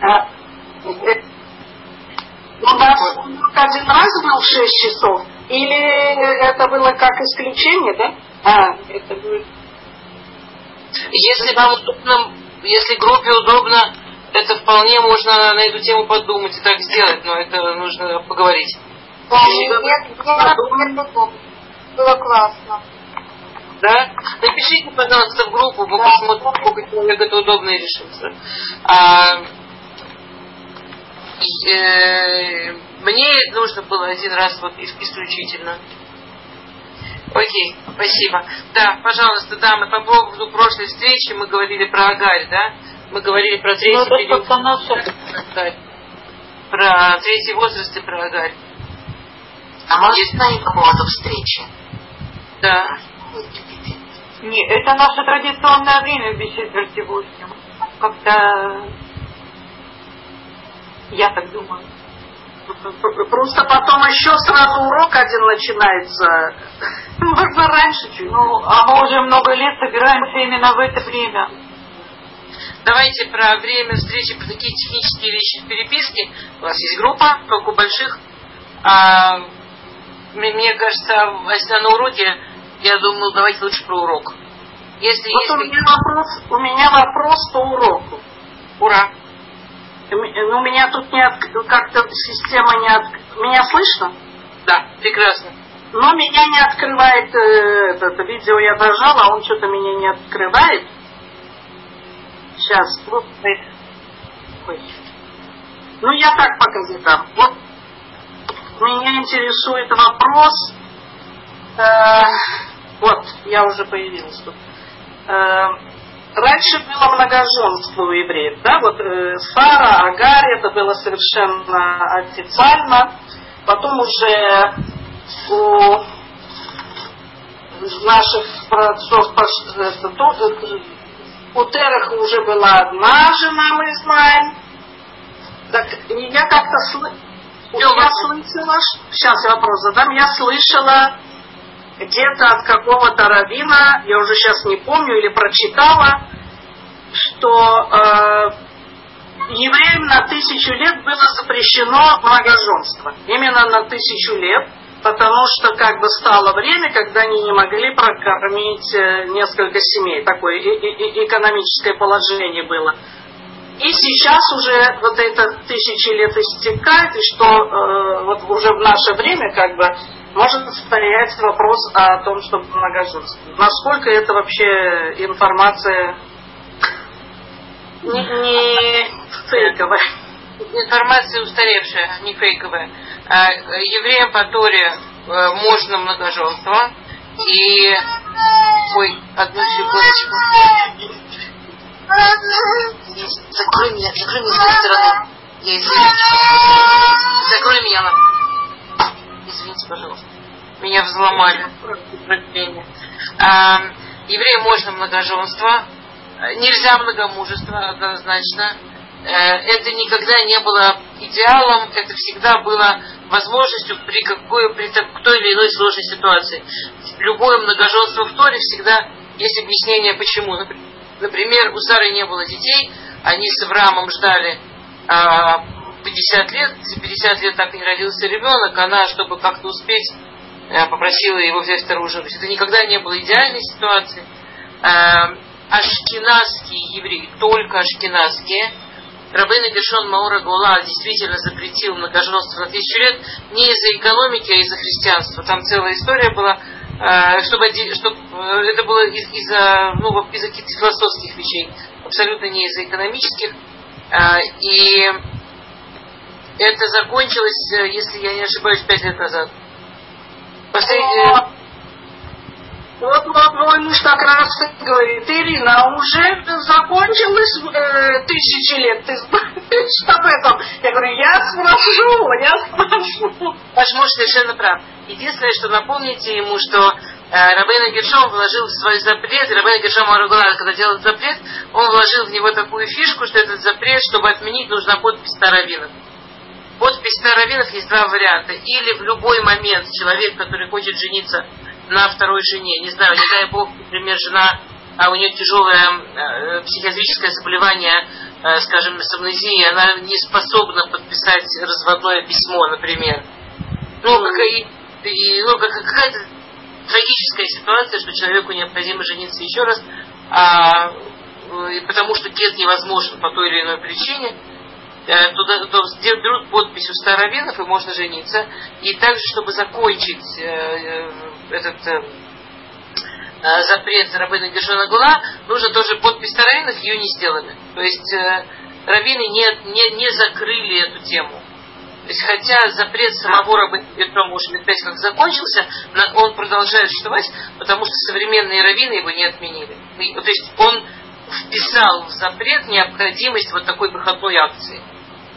А, у нас один раз был 6 часов, или это было как исключение, да? А, это будет... Если вам удобно, если группе удобно, это вполне можно на эту тему подумать и так сделать, но это нужно поговорить. Да, нет, нет, было классно. Да? Напишите, пожалуйста, в группу, мы да. посмотрим, сколько человек это удобно и решится. А, мне нужно было один раз вот исключительно. Окей, спасибо. Да, пожалуйста, да, мы по поводу прошлой встречи мы говорили про Агарь, да? Мы говорили про третий ну, период. Про третий возраст и про Агарь. А может Есть... по поводу встречи? Да. Не, это наше традиционное время без четверти восемь. Как-то я так думаю. Просто потом еще сразу урок один начинается. Можно раньше чуть. Ну, а мы уже много лет собираемся именно в это время. Давайте про время встречи, про такие технические вещи в переписке. У вас есть группа, как у больших. А, мне кажется, если на уроке, я думаю, давайте лучше про урок. Если вот есть... у, меня вопрос, у меня вопрос по уроку. Ура! Ну, меня тут не от... как-то система не от... Меня слышно? Да, прекрасно. Но меня не открывает э, это, это видео, я нажала, а он что-то меня не открывает. Сейчас, вот. Ой. Ну, я так пока задам. Вот меня интересует вопрос. Э, вот, я уже появилась тут. Э, раньше было многоженство у евреев, да, вот э, Сара, Агарь, это было совершенно официально. Потом уже у наших праотцов у Терах уже была одна жена, мы знаем. Так я как-то слышала, я слышала, сейчас я вопрос задам, я слышала где-то от какого-то равина, я уже сейчас не помню, или прочитала, что э, евреям на тысячу лет было запрещено многоженство. Именно на тысячу лет, потому что как бы стало время, когда они не могли прокормить э, несколько семей. Такое экономическое положение было. И сейчас уже вот это тысячи лет истекает, и что э, вот уже в наше время как бы может стоять вопрос о том, что многоженство. Насколько это вообще информация не, не фейковая? Информация устаревшая, не фейковая. А, евреям по Торе э, можно многоженство. И... Ой, одну секундочку. Закрой меня, закрой меня с той стороны. Я извиняюсь. Закрой меня. Извините, пожалуйста. Меня взломали. А, евреям можно многоженство. Нельзя многомужество, однозначно. Э, это никогда не было идеалом, это всегда было возможностью при, какой, при той или иной сложной ситуации. Любое многоженство в Торе всегда есть объяснение, почему. Например, у Сары не было детей, они с Авраамом ждали а, 50 лет, за 50 лет так и не родился ребенок, она, чтобы как-то успеть, а, попросила его взять вторую жену. Это никогда не было идеальной ситуации. А, ашкенадские евреи, только ашкенадские, Рабейна Гершон Маура Гула действительно запретил многоженство на тысячу лет не из-за экономики, а из-за христианства. Там целая история была, Э, чтобы, чтобы э, это было из, из-за ну, из каких-то философских вещей, абсолютно не из-за экономических. Э, и это закончилось, если я не ошибаюсь, пять лет назад. Последний... Вот, вот мой муж как раз говорит, Ирина, а уже закончилось э, тысячи лет, ты знаешь об этом? Я говорю, я спрошу, я спрошу. Ваш муж совершенно прав. Единственное, что напомните ему, что э, Рабейна Гершом вложил в свой запрет, Рабейна Гершом Аругулар, когда делал запрет, он вложил в него такую фишку, что этот запрет, чтобы отменить, нужна подпись Таравинов. Подпись Таравинов есть два варианта. Или в любой момент человек, который хочет жениться на второй жене. Не знаю, не дай бог, например, жена, а у нее тяжелое э, психиатрическое заболевание, э, скажем, с амнезией, она не способна подписать разводное письмо, например. Ну, какая, и, ну, какая-то трагическая ситуация, что человеку необходимо жениться еще раз, а, потому что гет невозможен по той или иной причине, э, туда, то берут подпись у старовинов, и можно жениться. И также, чтобы закончить э, э, этот запрет Рабына Гершона Гула, нужно тоже подпись старовинов, ее не сделали. То есть раввины не, не, не закрыли эту тему. То есть, хотя запрет самого Рабына опять как закончился, он продолжает существовать, потому что современные раввины его не отменили. То есть, он вписал в запрет необходимость вот такой выходной акции.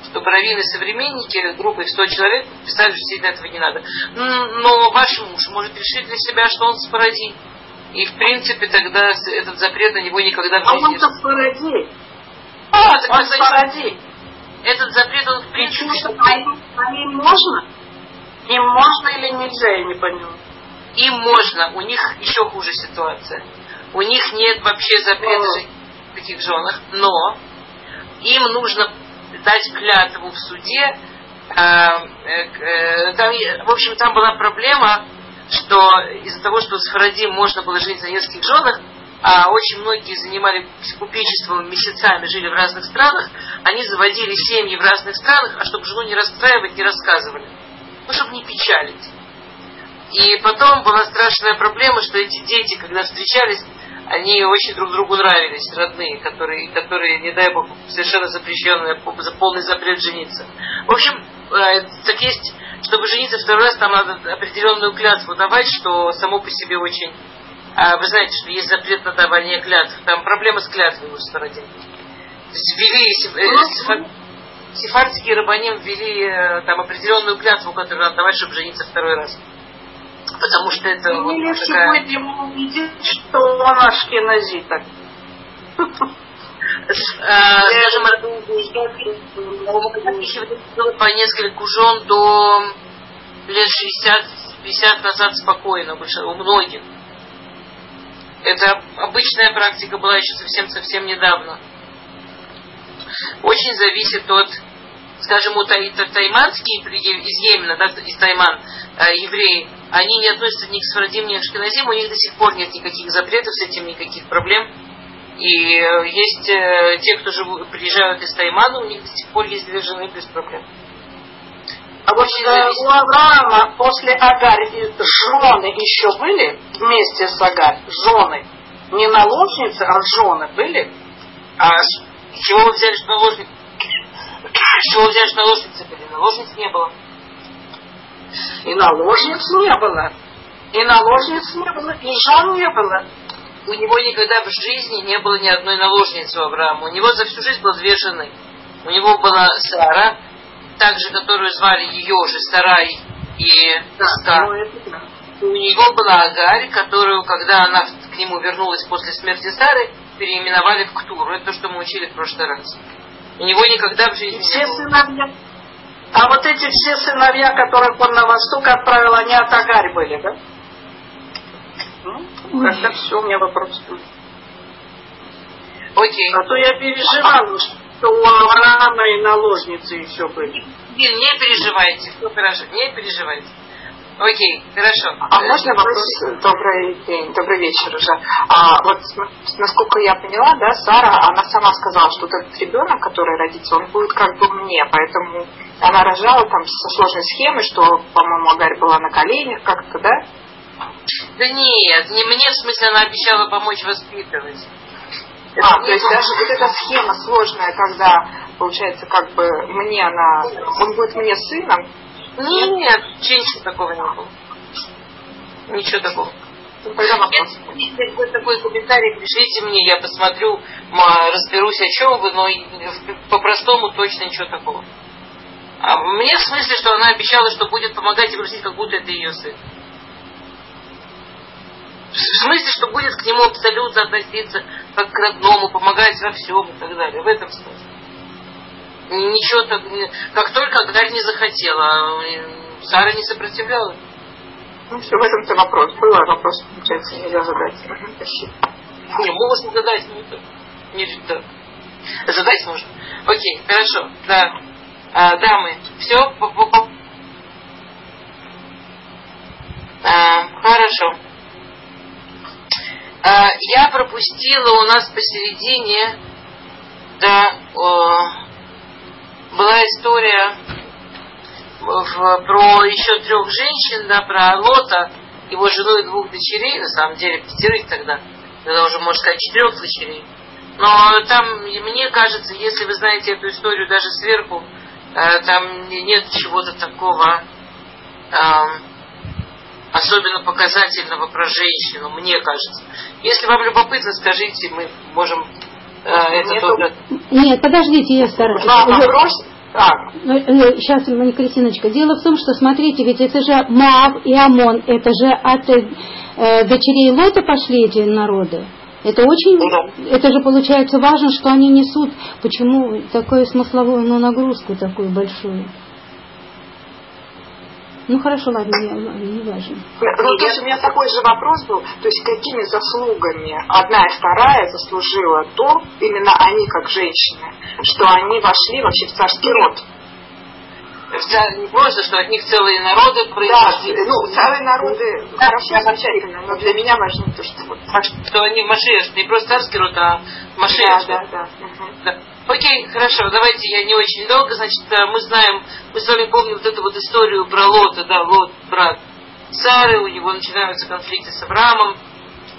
Чтобы раввины современники группой в 100 человек писали, что сильно этого не надо. Но ваш муж может решить для себя, что он спорадий. И в принципе тогда этот запрет на него никогда в жизни... А он-то спорадий. А, так он спорадий. Этот запрет, он в принципе... Что, а им, а можно? Им можно или нельзя, я не поняла. Им можно, у них еще хуже ситуация. У них нет вообще запрета таких женах, но им нужно дать клятву в суде. Э, э, там, в общем, там была проблема, что из-за того, что с Фарадим можно было жить за нескольких женах, а очень многие занимали купечеством месяцами, жили в разных странах, они заводили семьи в разных странах, а чтобы жену не расстраивать, не рассказывали. Ну, чтобы не печалить. И потом была страшная проблема, что эти дети, когда встречались, они очень друг другу нравились, родные, которые, которые не дай бог, совершенно запрещенные, за полный запрет жениться. В общем, э, так есть, чтобы жениться второй раз, там надо определенную клятву давать, что само по себе очень... А вы знаете, что есть запрет на давание клятв. Там проблема с клятвой у стародин. Ввели э, сефардские рабаним ввели э, там определенную клятву, которую надо давать, чтобы жениться второй раз. Потому что это вот такая... сегодня увидеть, что он ашкеназиток. Скажем, по несколько жен до лет 60-50 назад спокойно у многих. Это обычная практика была еще совсем-совсем недавно. Очень зависит от скажем, вот тайманские из Йемена, да, из Тайман, э, евреи, они не относятся ни к Сфарадим, ни к Шкиназим, у них до сих пор нет никаких запретов с этим, никаких проблем. И э, есть э, те, кто живут, приезжают из Таймана, у них до сих пор есть две жены без проблем. А вот э, у Авраама после Агарь жены еще были вместе с Агарь? Жены. Не наложницы, а жены были? А с чего вы взяли, что наложницы? С чего взяли, что наложницы были? Наложниц не было. И наложниц не было. И наложниц не было, и жен не было. У него никогда в жизни не было ни одной наложницы у Авраама. У него за всю жизнь было две жены. У него была Сара, также которую звали ее же Сарай и Иска. Да, у него была Агарь, которую, когда она к нему вернулась после смерти Сары, переименовали в Ктуру. Это то, что мы учили в прошлый раз. У него никогда в жизни все не было. А вот эти все сыновья, которых он на восток отправил, они от Агарь были, да? Ну, тогда все, у меня вопрос. Окей. А то я переживала, что у Авраама и наложницы еще были. Не, не переживайте, все хорошо, не переживайте. Окей, хорошо. А можно вопрос? Добрый день, добрый вечер уже. А вот насколько я поняла, да, Сара, она сама сказала, что этот ребенок, который родится, он будет как бы мне, поэтому она рожала там со сложной схемой, что, по-моему, Агарь была на коленях как-то, да? Да нет, не мне, в смысле, она обещала помочь воспитывать. Это а, то есть даже вот эта схема сложная, когда, получается, как бы мне она, он будет мне сыном, нет, нет, ничего такого не было. Ничего такого. Если будет такой комментарий, пришлите мне, я посмотрю, разберусь, о чем вы, но по-простому точно ничего такого. А мне в смысле, что она обещала, что будет помогать и грустить, как будто это ее сын. В смысле, что будет к нему абсолютно относиться как к родному, помогать во всем и так далее. В этом смысле. Ничего так, как только Агарь не захотела, Сара не сопротивлялась. Ну все, в этом-то вопрос. Был вопрос, получается, нельзя задать. Не, можно задать, но это не так. Задать можно? Окей, хорошо, да. А, дамы, все? А, хорошо. А, я пропустила у нас посередине, да, о, была история в, про еще трех женщин, да, про Лота, его жену и двух дочерей, на самом деле пятерых тогда, тогда уже можно сказать четырех дочерей. Но там, мне кажется, если вы знаете эту историю даже сверху, там нет чего-то такого э, особенно показательного про женщину, мне кажется. Если вам любопытно, скажите, мы можем э, это Нет, тоже... Нет, подождите, я стараюсь. Вопрос, так, Сейчас, Кристиночка, дело в том, что, смотрите, ведь это же Маав и Амон, это же от э, дочерей Лота пошли эти народы. Это очень, Да. это же получается важно, что они несут. Почему такую смысловую ну, нагрузку такую большую? Ну хорошо, ладно, не, не важно. Ну, то есть у меня такой же вопрос был, то есть какими заслугами одна и вторая заслужила то, именно они как женщины, что они вошли вообще в царский род. Не просто, что от них целые народы Да, произошли. ну, целые народы хорошо, замечательно, но для меня важно то, что вот Что они в Машиях, не просто царский род, а Да, Машиях. да, да. мгм. Да. Окей, хорошо, давайте я не очень долго. Значит, э, мы знаем, мы с вами помним вот эту вот историю про Лота, да, Лот, брат Сары, у него начинаются конфликты с Авраамом,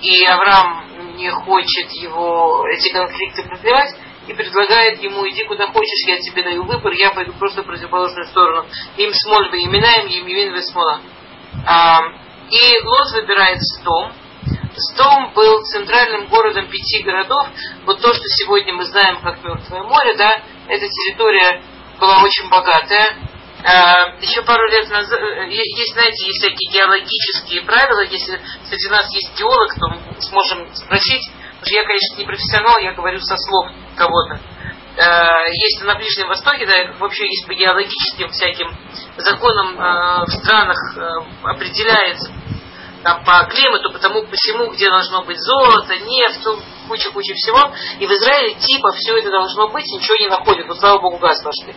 и Авраам не хочет его, эти конфликты продлевать, и предлагает ему, иди куда хочешь, я тебе даю выбор, я пойду просто в противоположную сторону. Им смоль бы именаем, им явин вы смола. И Лот выбирает Сдом, Сдом был центральным городом пяти городов. Вот то, что сегодня мы знаем как Мертвое море, да, эта территория была очень богатая. Еще пару лет назад, э, есть, знаете, есть всякие геологические правила. Если среди нас есть геолог, то мы сможем спросить. Что я, конечно, не профессионал, я говорю со слов кого-то. Э, Есть на Ближнем Востоке, да, вообще есть по геологическим всяким законам э, в странах э, определяется там, по климату, потому по всему, где должно быть золото, нефть, ну, куча-куча всего. И в Израиле типа все это должно быть, ничего не находит. Вот слава богу, газ нашли.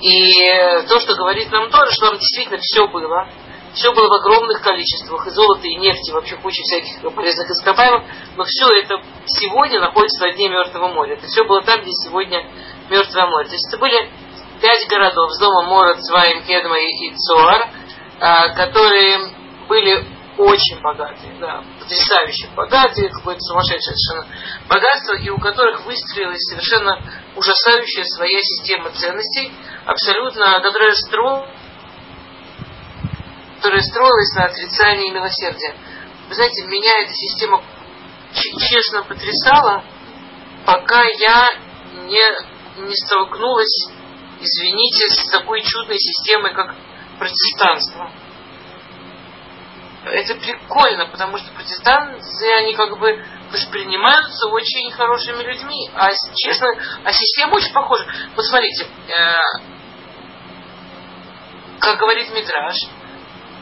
И то, что говорит нам тоже, что там действительно все было. Все было в огромных количествах, и золота, и нефти, и вообще куча всяких полезных ископаемых, но все это сегодня находится на дне Мертвого моря. Это все было там, где сегодня Мертвое море. То есть это были пять городов, с дома Мора, Цваим, Кедма и Цуар, а, которые были очень богатые, да, потрясающе богатые, какое-то сумасшедшее совершенно богатство, и у которых выстроилась совершенно ужасающая своя система ценностей, абсолютно, которая строилась которая строилась на отрицании милосердия. Вы знаете, меня эта система честно потрясала, пока я не, не столкнулась, извините, с такой чудной системой, как протестанство. Это прикольно, потому что протестанты, они как бы воспринимаются очень хорошими людьми. А честно, а система очень похожа. Вот смотрите, э, как говорит Мидраш,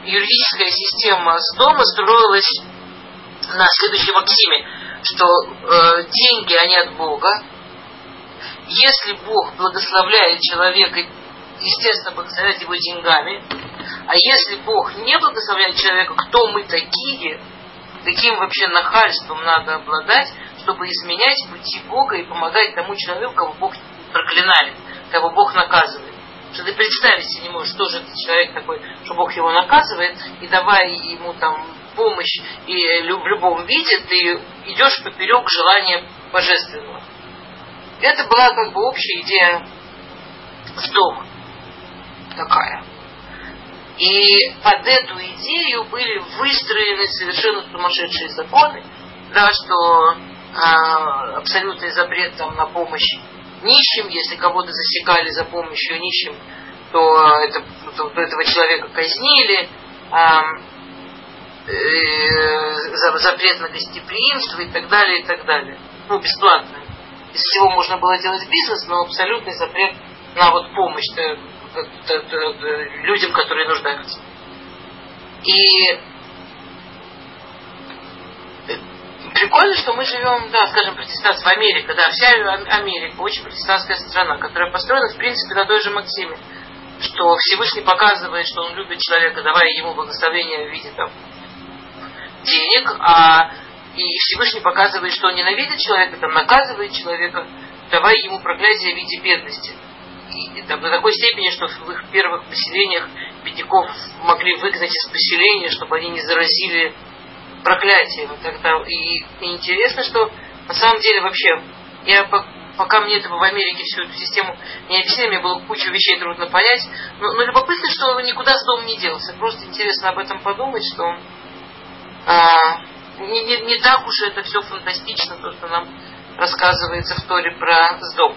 юридическая система с дома строилась на следующей максиме, что э, деньги, они от Бога. Если Бог благословляет человека, естественно, благословляет его деньгами, а если Бог не благословляет человека, кто мы такие, каким вообще нахальством надо обладать, чтобы изменять пути Бога и помогать тому человеку, кого Бог проклинает, кого Бог наказывает. Что ты представить себе не можешь, что же это человек такой, что Бог его наказывает, и давая ему там помощь и в любом виде, ты идешь поперек желания божественного. Это была как бы общая идея с дома. Такая. И под эту идею были выстроены совершенно сумасшедшие законы, да, что а, абсолютный запрет там, на помощь нищим, если кого-то засекали за помощью нищим, то, это, то этого человека казнили, а, э, за- запрет на гостеприимство и так далее, и так далее. Ну, бесплатно. Из всего можно было делать бизнес, но абсолютный запрет на вот помощь э, э, э, э, людям, которые нуждаются. И Прикольно, что мы живем, да, скажем, протестантство Америка, да, вся Америка очень протестантская страна, которая построена, в принципе, на той же Максиме, что Всевышний показывает, что он любит человека, давая ему благословение в виде там, денег, а и Всевышний показывает, что он ненавидит человека, там, наказывает человека, давая ему проклятие в виде бедности. И, там, до такой степени, что в их первых поселениях бедняков могли выгнать из поселения, чтобы они не заразили проклятием. И, тогда, и, интересно, что на самом деле вообще, я пока мне этого в Америке всю эту систему не объяснили, мне было куча вещей трудно понять, но, но любопытно, что никуда с домом не делся. Просто интересно об этом подумать, что а, не, не, не так уж это все фантастично, то, что нам рассказывается в Торе про Сдом.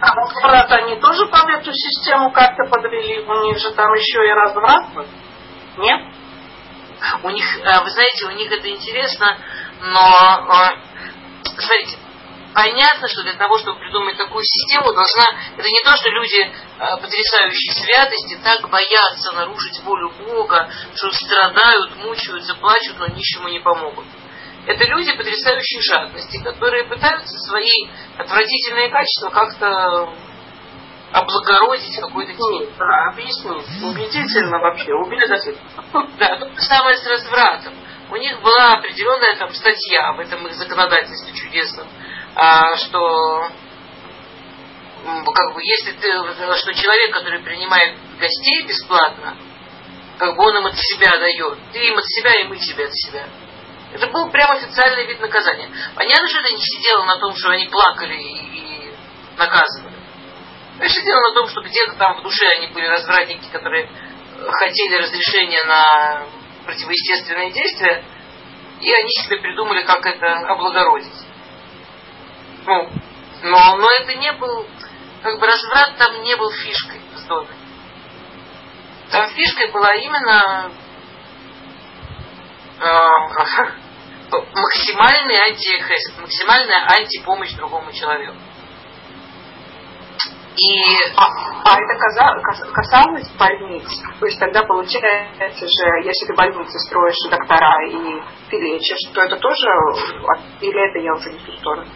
А вот брат, они тоже под эту систему как-то подвели? У них же там еще и разврат был? Нет? У них, э, вы знаете, у них это интересно, но, э, смотрите, понятно, что для того, чтобы придумать такую систему, должна... Это не то, что люди э, потрясающей святости так боятся нарушить волю Бога, что страдают, мучаются, плачут, но ничему не помогут. Это люди потрясающей жадности, которые пытаются свои отвратительные качества как-то облагородить какой-то тень. Да, объяснить. Убедительно вообще, убедительно. Да, то же самое с развратом. У них была определенная там статья в этом их законодательстве чудесном, а, что как бы если ты, что человек, который принимает гостей бесплатно, как бы он им от себя дает, ты им от себя, и мы тебе от себя. Это был прям официальный вид наказания. Понятно, что это не сидело на том, что они плакали и, и наказывали. Это сидело на том, что где-то там в душе они были развратники, которые хотели разрешения на противоестественные действия, и они себе придумали, как это облагородить. Ну, но, но это не был, как бы разврат там не был фишкой в доме. Там фишкой была именно э, максимальный антиэхесет, максимальная антипомощь другому человеку. И... А, а это касалось больниц? То есть тогда получается же, если ты больницы строишь доктора и ты лечишь, то это тоже, или это я уже не в ту сторону?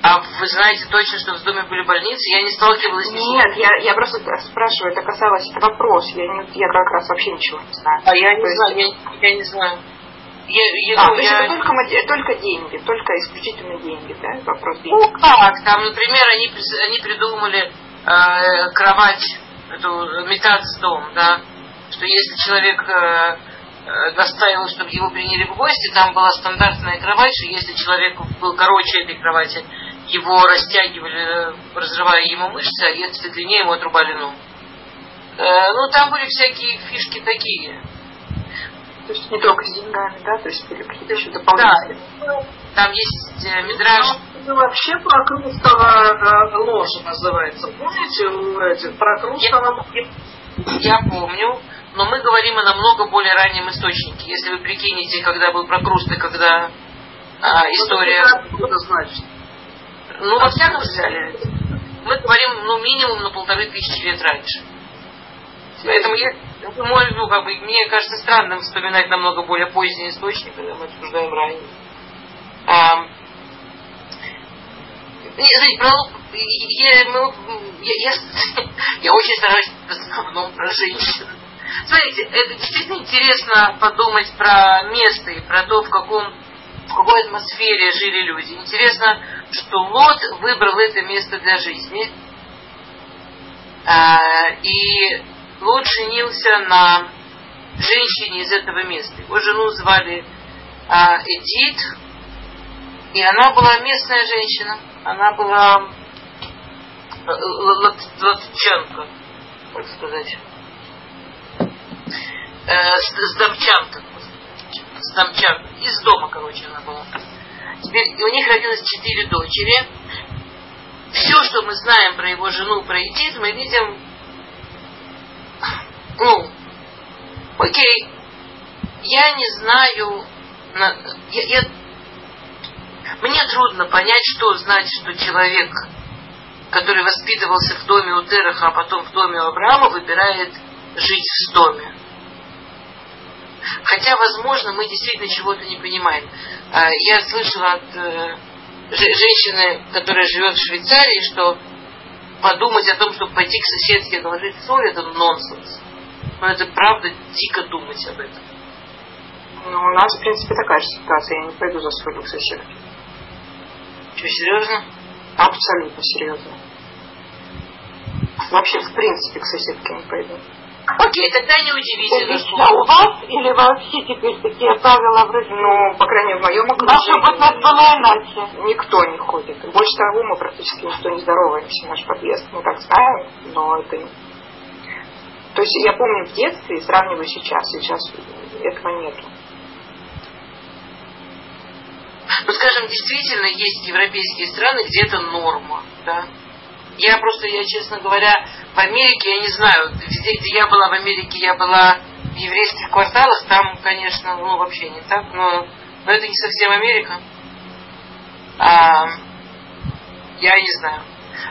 А вы знаете точно, что в доме были больницы? Я не сталкивалась с Нет, я, я просто спрашиваю, это касалось, это вопрос. Я, не, я как раз вообще ничего не знаю. А я не То знаю, есть... я, я не знаю. Я, я, а, то есть я... это только, только деньги, только исключительно деньги, да? Вопрос денег. Ну как, там, например, они, они придумали э, кровать, эту метаться дом, да, что если человек э, э, настаивал, чтобы его приняли в гости, там была стандартная кровать, что если человек был короче этой кровати, его растягивали, разрывая ему мышцы, а если длиннее, ему отрубали ногу. Э, ну, там были всякие фишки такие. То есть не только с деньгами, да, то есть были какие-то еще дополнительные. Да. Там есть э, мидраж. Ну, вообще прокрустово э, ложа называется. Помните у этих прокрустово? Я, я помню, но мы говорим о намного более раннем источнике. Если вы прикинете, когда был прокруст и когда а, история... Ну, это значит? Ну, во всяком случае, мы говорим, ну, минимум на полторы тысячи лет раньше. Поэтому я, мой, ну, как бы, мне кажется странным вспоминать намного более поздний источник, когда мы обсуждаем ранее. А, знаете, про я, ну, я, я, я очень стараюсь в основном про женщин. Смотрите, это действительно интересно подумать про место и про то, в каком в какой атмосфере жили люди. Интересно, что Лот выбрал это место для жизни. А, и Лот женился на женщине из этого места. Его жену звали а, Эдит, и она была местная женщина. Она была э, латчанка, так сказать. Э, сдамчанка замчан. Из дома, короче, она была. Теперь у них родилось четыре дочери. Все, что мы знаем про его жену, про Эдит, мы видим, ну, окей, я не знаю, я, я, мне трудно понять, что значит, что человек, который воспитывался в доме у Тераха, а потом в доме у Авраама, выбирает жить в доме. Хотя, возможно, мы действительно чего-то не понимаем. А, я слышала от э, женщины, которая живет в Швейцарии, что подумать о том, чтобы пойти к соседке и наложить соль, это нонсенс. Но это правда дико думать об этом. Ну, у нас, в принципе, такая же ситуация. Я не пойду за солью к соседке. Что, серьезно? Абсолютно серьезно. Вообще, в принципе, к соседке не пойду. Окей, тогда неудивительно. Лично у вас или вообще теперь такие правила в России? Ну, по крайней мере, в моем Наша окружении вот нас была иначе. никто не ходит. Больше того, мы практически никто не здороваемся. Наш подъезд мы так знаем, но это не... То есть я помню в детстве и сравниваю сейчас. Сейчас этого нету. Ну, скажем, действительно есть европейские страны, где это норма, да. Я просто, я, честно говоря, в Америке, я не знаю, везде, где я была в Америке, я была в еврейских кварталах, там, конечно, ну, вообще не так, но, но это не совсем Америка. А, я не знаю.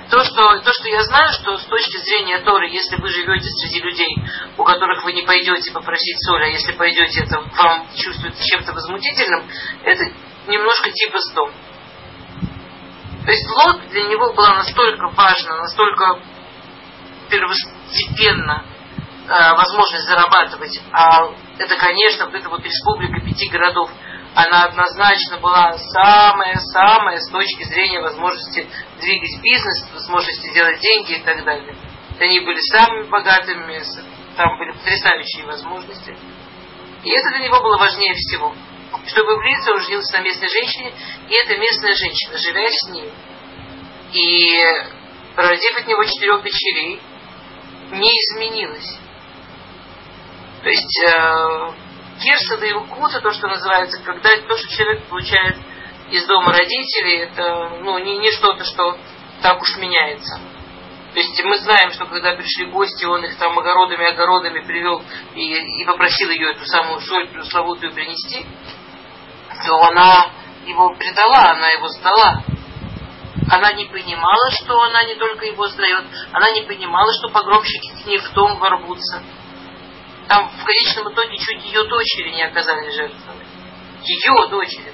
То что, то, что я знаю, что с точки зрения Торы, если вы живете среди людей, у которых вы не пойдете попросить соль, а если пойдете, это вам чувствуется чем-то возмутительным, это немножко типа сдом. То есть Лот для него была настолько важна, настолько первостепенно э, возможность зарабатывать. А это, конечно, вот эта вот республика пяти городов, она однозначно была самая-самая с точки зрения возможности двигать бизнес, возможности делать деньги и так далее. Они были самыми богатыми, там были потрясающие возможности. И это для него было важнее всего чтобы влиться, он женился на местной женщине, и эта местная женщина, живя с ним, и родив от него четырех дочерей, не изменилась. То есть э, Кирса да Илкута, то, что называется, когда то, что человек получает из дома родителей, это ну, не, не что-то, что так уж меняется. То есть мы знаем, что когда пришли гости, он их там огородами-огородами привел и, и попросил ее эту самую соль пресловутую принести то она его предала, она его сдала. Она не понимала, что она не только его сдает, она не понимала, что погромщики к ней в дом ворвутся. Там в конечном итоге чуть ее дочери не оказались жертвами. Ее дочери.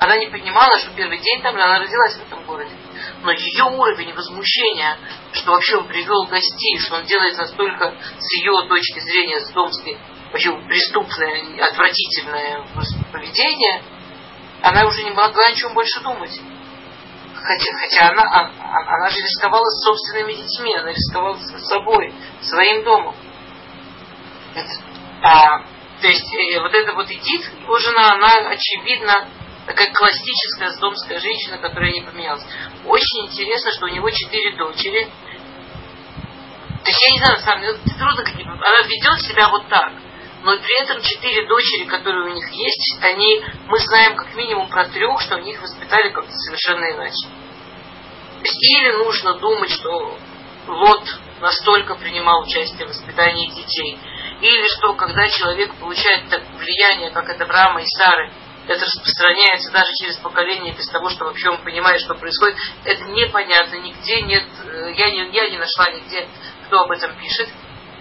Она не понимала, что первый день там она родилась в этом городе. Но ее уровень возмущения, что вообще он привел гостей, что он делает настолько с ее точки зрения, с домской, вообще преступное, отвратительное поведение, она уже не могла о чем больше думать. Хотя, хотя она, она, она же рисковала с собственными детьми, она рисковала с собой, своим домом. А, то есть э, вот эта вот Эдит, его жена, она очевидно такая классическая сдомская женщина, которая не поменялась. Очень интересно, что у него четыре дочери. То есть я не знаю, деле, трудно, она ведет себя вот так но при этом четыре дочери, которые у них есть, они, мы знаем как минимум про трех, что они их воспитали как-то совершенно иначе. Или нужно думать, что Лот настолько принимал участие в воспитании детей, или что когда человек получает так влияние, как это Авраама и Сары, это распространяется даже через поколение без того, что вообще он понимает, что происходит. Это непонятно, нигде нет, э, я не, я не нашла нигде, кто об этом пишет.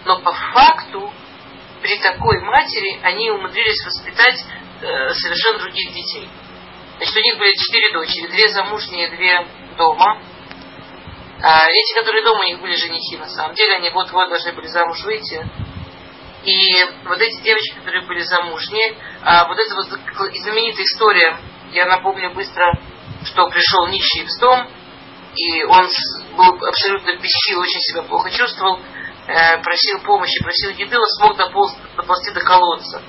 Но по факту при такой матери они умудрились воспитать э, совершенно других детей. Значит, у них были четыре дочери, две замужние, две дома. А эти, которые дома, у них были женихи, на самом деле, они вот-вот должны были замуж выйти. И вот эти девочки, которые были замужние, а вот эта вот знаменитая история, я напомню быстро, что пришел нищий в дом, и он был абсолютно без очень себя плохо чувствовал, Э, просил помощи, просил еды, он смог дополз, доползти до колодца.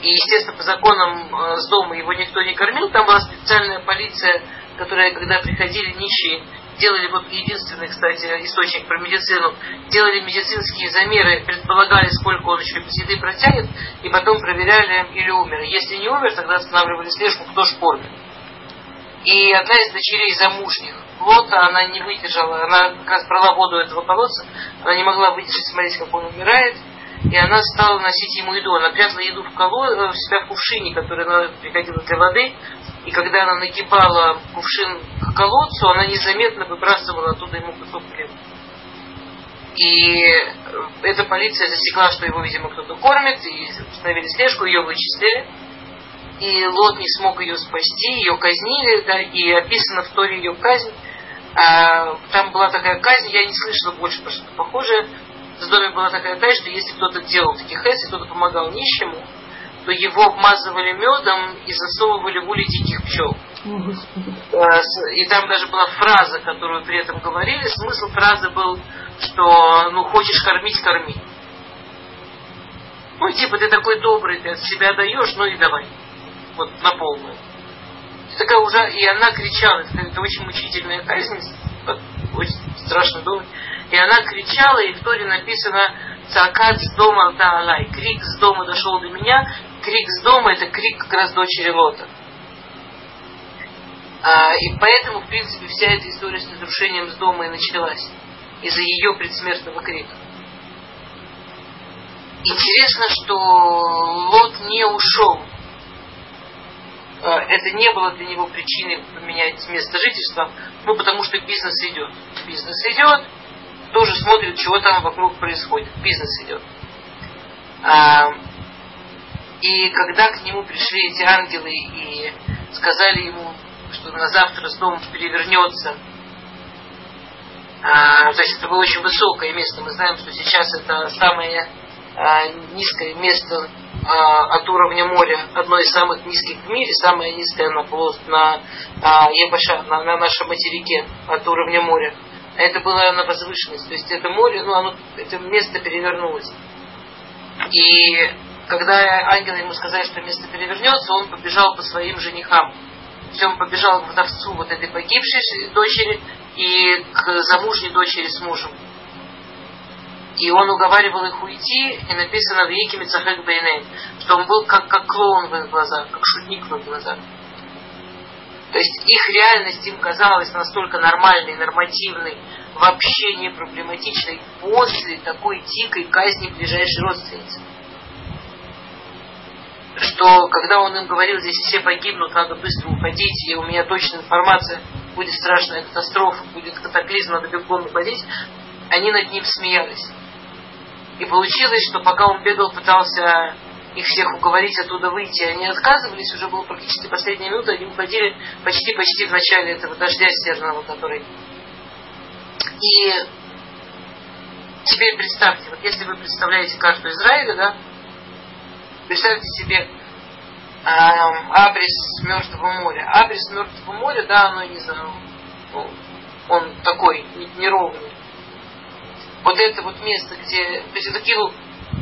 И, естественно, по законам э, с дома его никто не кормил. Там была специальная полиция, которая, когда приходили нищие, делали вот единственный, кстати, источник про медицину, делали медицинские замеры, предполагали, сколько он еще без еды протянет, и потом проверяли, или умер. Если не умер, тогда останавливали слежку, кто ж помер. И одна из дочерей замужних Лота, она не выдержала, она как раз брала воду этого колодца, она не могла выдержать, смотреть, как он умирает, и она стала носить ему еду. Она прятала еду в, колод, э, в себя в кувшине, который она приходила для воды, и когда она нагибала кувшин к колодцу, она незаметно выбрасывала оттуда ему кусок хлеба. И эта полиция засекла, что его, видимо, кто-то кормит, и установили слежку, ее вычислили. И Лот не смог ее спасти, ее казнили, да, и описано в Торе ее казнь. А, там была такая казнь, я не слышала больше про что-то похожее. В доме была такая казнь, что если кто-то делал таких эс, кто-то помогал нищему, то его обмазывали медом и засовывали в улей диких пчел. А, и там даже была фраза, которую при этом говорили. Смысл фразы был, что ну хочешь кормить, корми. Ну, типа, ты такой добрый, ты от себя даешь, ну и давай. Вот на полную. И такая уже, и она кричала, это, это очень мучительная казнь, очень страшно думать. И она кричала, и в Торе написано «Цакат с дома да алай». Крик с дома дошел до меня. Крик с дома – это крик как раз дочери Лота. А, и поэтому, в принципе, вся эта история с разрушением с дома и началась. Из-за ее предсмертного крика. Интересно, что Лот не ушел. А, это не было для него причиной поменять место жительства, ну, потому что бизнес идет. Бизнес идет, тоже смотрит, чего там вокруг происходит. Бизнес идет. А, и когда к нему пришли эти ангелы и сказали ему, что на завтра дом перевернется. А, то есть это было очень высокое место. Мы знаем, что сейчас это самое а, низкое место а, от уровня моря, одно из самых низких в мире, самое низкое на, полос, на, а, Ебаша, на, на нашем материке от уровня моря. Это было на возвышенность. То есть это море, ну, оно, это место перевернулось. И когда ангелы ему сказали, что место перевернется, он побежал по своим женихам все, он побежал к вдовцу вот этой погибшей дочери и к замужней дочери с мужем. И он уговаривал их уйти, и написано в Еке Мицахек Бейней, что он был как, как клоун в их глазах, как шутник в их глазах. То есть их реальность им казалась настолько нормальной, нормативной, вообще не проблематичной после такой дикой казни ближайшей родственницы что когда он им говорил, здесь все погибнут, надо быстро уходить, и у меня точная информация, будет страшная катастрофа, будет катаклизм, надо бегом уходить, они над ним смеялись. И получилось, что пока он бегал, пытался их всех уговорить оттуда выйти, они отказывались, уже была практически последняя минута, они уходили почти-почти в начале этого дождя северного, который... И теперь представьте, вот если вы представляете карту Израиля, да, Представьте себе э, абрис Мертвого моря. Абрис Мертвого моря, да, оно, не знаю, ну, он такой неровный. Вот это вот место, где, то есть такие вот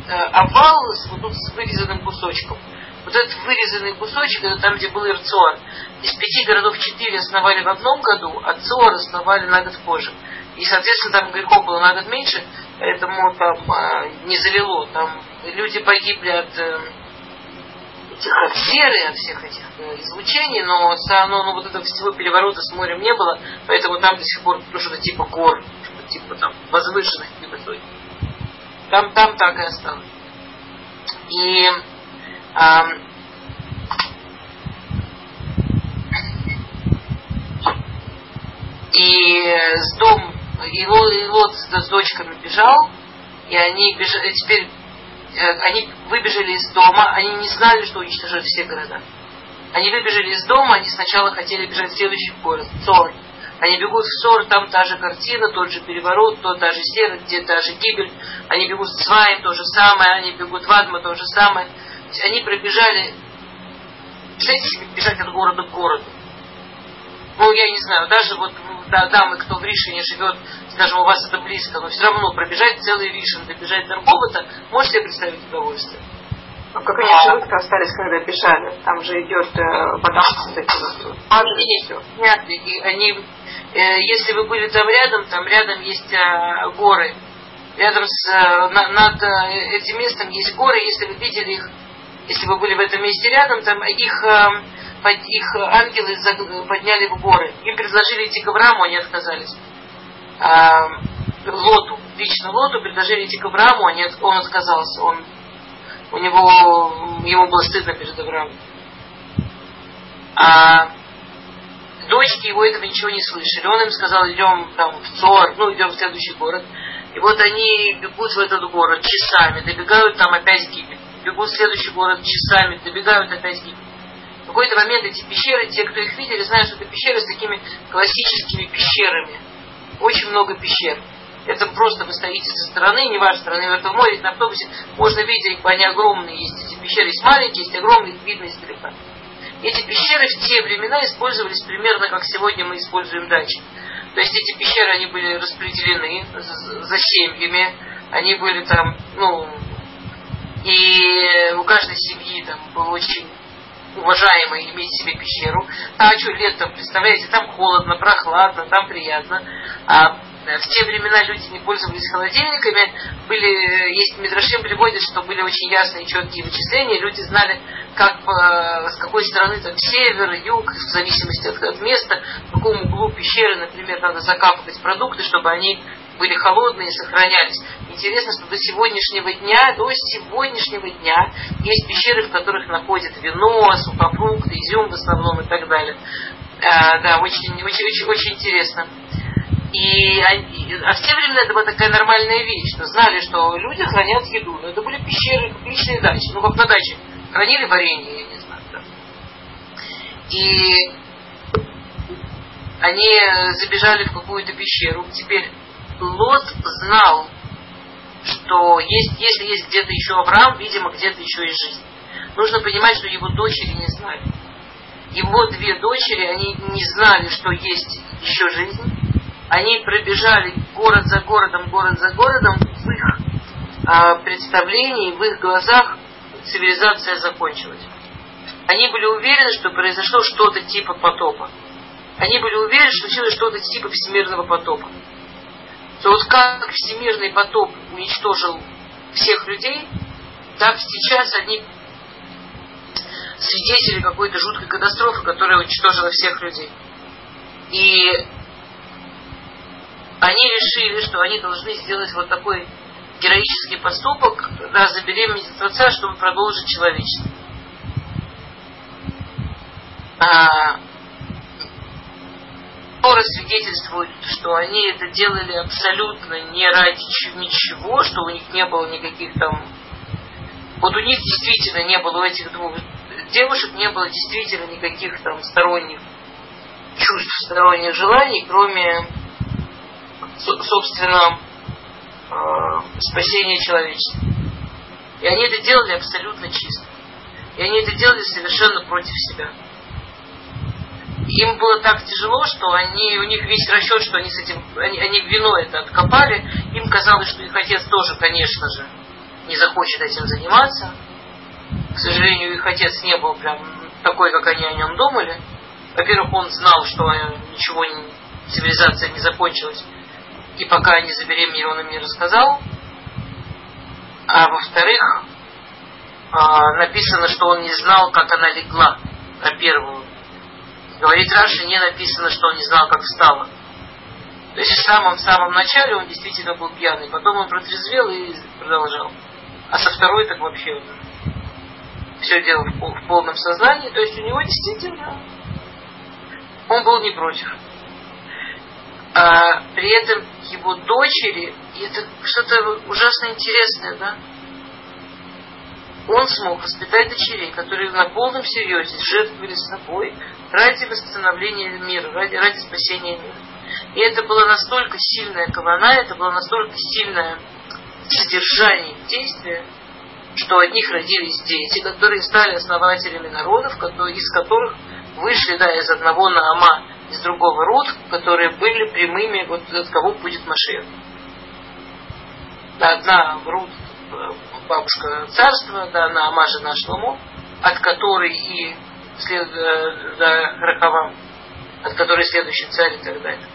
э, с, вот тут с вырезанным кусочком. Вот этот вырезанный кусочек, это там, где был Ирцор. Из пяти городов четыре основали в одном году, а Цор основали на год позже. И, соответственно, там грехов было на год меньше, поэтому там а, не залило. Там люди погибли от, э, от серы, от всех этих э, излучений, но оно, ну, вот этого всего переворота с морем не было, поэтому там до сих пор ну, что-то типа гор, что-то типа там возвышенных невысоких. Там, там так и осталось. И а, и с дом, и Лот с дочками бежал, и они бежали, теперь Э, они выбежали из дома, они не знали, что уничтожают все города. Они выбежали из дома, они сначала хотели бежать в следующий город, Цор. Они бегут в Сор, там та же картина, тот же переворот, то та же сера, где та же гибель. Они бегут в Свайн, то же самое, они бегут в Адма, то же самое. Они пробежали, представляете, бежать от города к городу. Ну, я не знаю, даже вот да, дамы, кто в Ришине живет, скажем, у вас это близко, но все равно пробежать целый Ришин, добежать до какого-то, можете представить удовольствие? А как они живут остались, когда бежали? Там же идет э, вода, вот эти вот, и все. Нет, и они, э, если вы были там рядом, там рядом есть э, горы. Рядом с, э, на, над э, этим местом есть горы, если вы видели их, если вы были в этом месте рядом, там их э, их ангелы подняли в горы. Им предложили идти к Аврааму, они отказались. А, Лоту, лично Лоту предложили идти к Аврааму, они, он отказался. Он, у него, ему было стыдно перед Авраамом. А дочки его этого ничего не слышали. Он им сказал, идем там в Цор, ну идем в следующий город. И вот они бегут в этот город часами, добегают там опять гибель. Бегут в следующий город часами, добегают опять. В какой-то момент эти пещеры, те, кто их видели, знают, что это пещеры с такими классическими пещерами. Очень много пещер. Это просто вы стоите со стороны, не вашей стороны, в этом море, на автобусе можно видеть, они огромные есть. Эти пещеры есть маленькие, есть огромные, их видно издалека. Эти пещеры в те времена использовались примерно как сегодня мы используем дачи. То есть эти пещеры, они были распределены за семьями, они были там, ну, и у каждой семьи там было очень уважаемо иметь себе пещеру. А что летом, представляете, там холодно, прохладно, там приятно. А в те времена люди не пользовались холодильниками, были, есть Мидрашим приводит, что были очень ясные, четкие вычисления, люди знали, как, с какой стороны там север, юг, в зависимости от, от места, в каком углу пещеры, например, надо закапывать продукты, чтобы они были холодные и сохранялись. Интересно, что до сегодняшнего дня, до сегодняшнего дня есть пещеры, в которых находят вино, сухофрукты, изюм в основном и так далее. А, да, очень, очень, очень, очень интересно. И, а в те времена это была такая нормальная вещь, что знали, что люди хранят еду. Но это были пещеры, личные дачи. Ну, как на даче. Хранили варенье, я не знаю. Да. И они забежали в какую-то пещеру. Теперь Лот знал, что есть, если есть где-то еще Авраам, видимо, где-то еще есть жизнь. Нужно понимать, что его дочери не знали. Его две дочери, они не знали, что есть еще жизнь они пробежали город за городом, город за городом, в их а, представлении, в их глазах цивилизация закончилась. Они были уверены, что произошло что-то типа потопа. Они были уверены, что случилось что-то типа всемирного потопа. То вот как всемирный потоп уничтожил всех людей, так сейчас они свидетели какой-то жуткой катастрофы, которая уничтожила всех людей. И они решили, что они должны сделать вот такой героический поступок, да, забеременеть от отца, чтобы продолжить человечество. А, свидетельствует, что они это делали абсолютно не ради ничего, что у них не было никаких там... Вот у них действительно не было, у этих двух девушек не было действительно никаких там сторонних чувств, сторонних желаний, кроме собственно, э, спасения человечества. И они это делали абсолютно чисто. И они это делали совершенно против себя. Им было так тяжело, что они, у них весь расчет, что они с этим, они, они вино это откопали. Им казалось, что их отец тоже, конечно же, не захочет этим заниматься. К сожалению, их отец не был прям такой, как они о нем думали. Во-первых, он знал, что ничего, цивилизация не закончилась и пока не забеременели, он им не рассказал. А во-вторых, а, написано, что он не знал, как она легла, на первую. Говорит Раши, не написано, что он не знал, как встала. То есть в самом-самом начале он действительно был пьяный, потом он протрезвел и продолжал. А со второй так вообще все делал в полном сознании, то есть у него действительно он был не против а при этом его дочери, и это что-то ужасно интересное, да? Он смог воспитать дочерей, которые на полном серьезе жертвовали собой ради восстановления мира, ради, ради спасения мира. И это было настолько сильная кавана, это было настолько сильное содержание действия, что от них родились дети, которые стали основателями народов, из которых вышли да, из одного Наама из другого род, которые были прямыми, вот от кого будет Машех. Одна Рут, бабушка царства, да, она Ама жена Шломо, от которой и след, э, да, Рахавам, от которой следующий царь и так далее.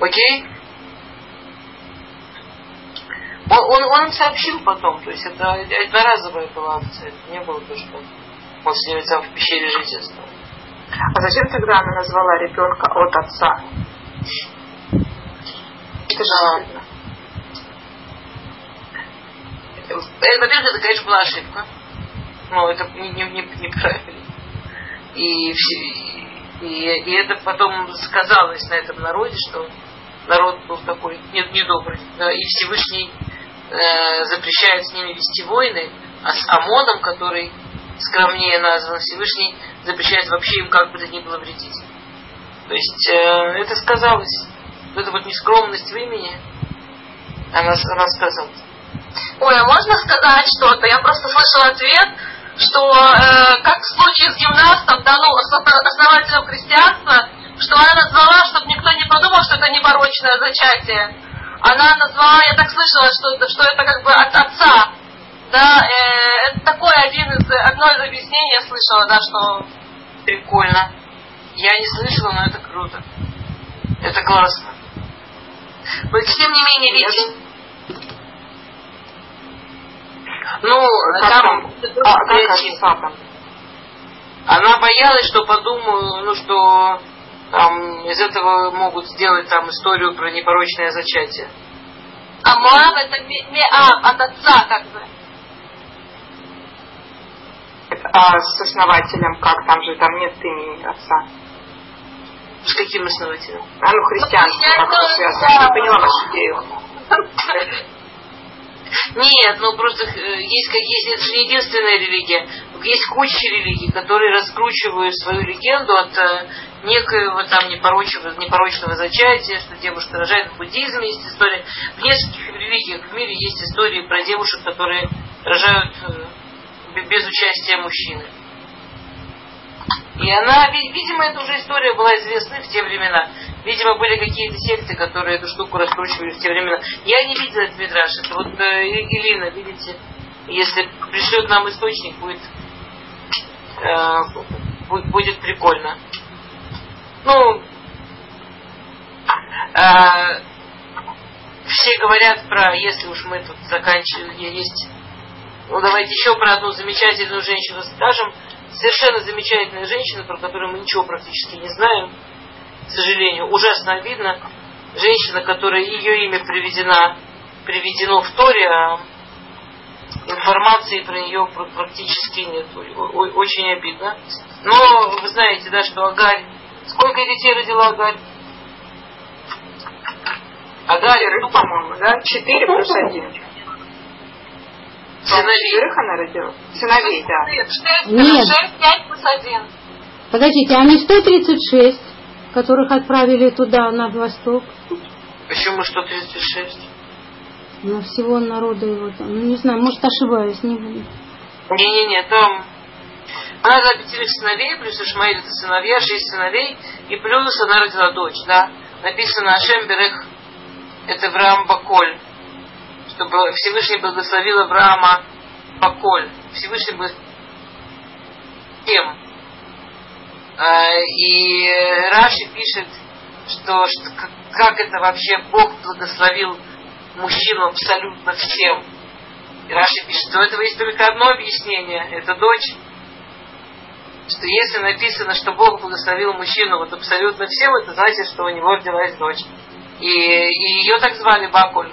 Окей? Он, он, он им сообщил потом, то есть это одноразовая была акция, это не было то, что он с ними там в пещере жительства. А зачем тогда она назвала ребенка от отца? Это же э, Во-первых, это, конечно, была ошибка. Но это не, не, не, неправильно. И, и, и это потом сказалось на этом народе, что народ был такой недобрый. Да, и Всевышний э, запрещает с ними вести войны, а с Амоном, который скромнее назван, Всевышний запрещает вообще им как бы то ни было вредить. То есть э, это сказалось. Вот эта вот нескромность в имени, она, она сказалась. Ой, а можно сказать что-то? Я просто слышала ответ, что э, как в случае с гимнастом, да, ну, с основателем христианства, что она назвала, чтобы никто не подумал, что это непорочное зачатие. Она назвала, я так слышала, что, что это как бы от отца. Да, э, это такое один из, одно из объяснений я слышала, да, что... Прикольно. Я не слышала, но это круто. Это классно. Но тем не менее, видите, Ну, как там, а, как отца Она боялась, что подумаю, ну что там, из этого могут сделать там историю про непорочное зачатие. А Моав это Меав, от отца как бы. А с основателем как? Там же там нет имени отца. С каким основателем? А ну христианство, как это связано? Я не поняла вашу идею. Нет, ну просто э, есть, как есть, это же не единственная религия. Есть куча религий, которые раскручивают свою легенду от э, некоего там непорочного, непорочного зачатия, что девушка рожает в буддизме, есть история. В нескольких религиях в мире есть истории про девушек, которые рожают э, без участия мужчины. И она, видимо, эта уже история была известна в те времена. Видимо, были какие-то секты, которые эту штуку раскручивали в те времена. Я не видела этот мидраж. Это вот э, Илина, видите, если пришлет нам источник, будет, э, будет прикольно. Ну, э, все говорят про, если уж мы тут заканчивали, есть, ну давайте еще про одну замечательную женщину скажем, совершенно замечательная женщина, про которую мы ничего практически не знаем, к сожалению, ужасно обидно. Женщина, которая ее имя приведено, приведено в Торе, а информации про нее практически нет. Очень обидно. Но вы знаете, да, что Агарь... Сколько детей родила Агарь? Агарь, ну, по-моему, да? Четыре плюс один. Сыновей. она родила? Сыновей, да. Нет. 6, 5 плюс 1. Подождите, а не 136, которых отправили туда, на восток? Почему 136? Ну, всего народа его там. Ну, не знаю, может, ошибаюсь, не буду. Не-не-не, там она родила пятерых сыновей, плюс Ишмаиль это сыновья, шесть сыновей, и плюс она родила дочь, да. Написано Ашем Берех, это Враам Баколь чтобы Всевышний благословил Авраама поколь. Всевышний был тем. А, и Раши пишет, что, что как это вообще Бог благословил мужчину абсолютно всем. И Раши пишет, что у этого есть только одно объяснение, это дочь. Что если написано, что Бог благословил мужчину вот абсолютно всем, это значит, что у него родилась дочь. И, и ее так звали Бакуль.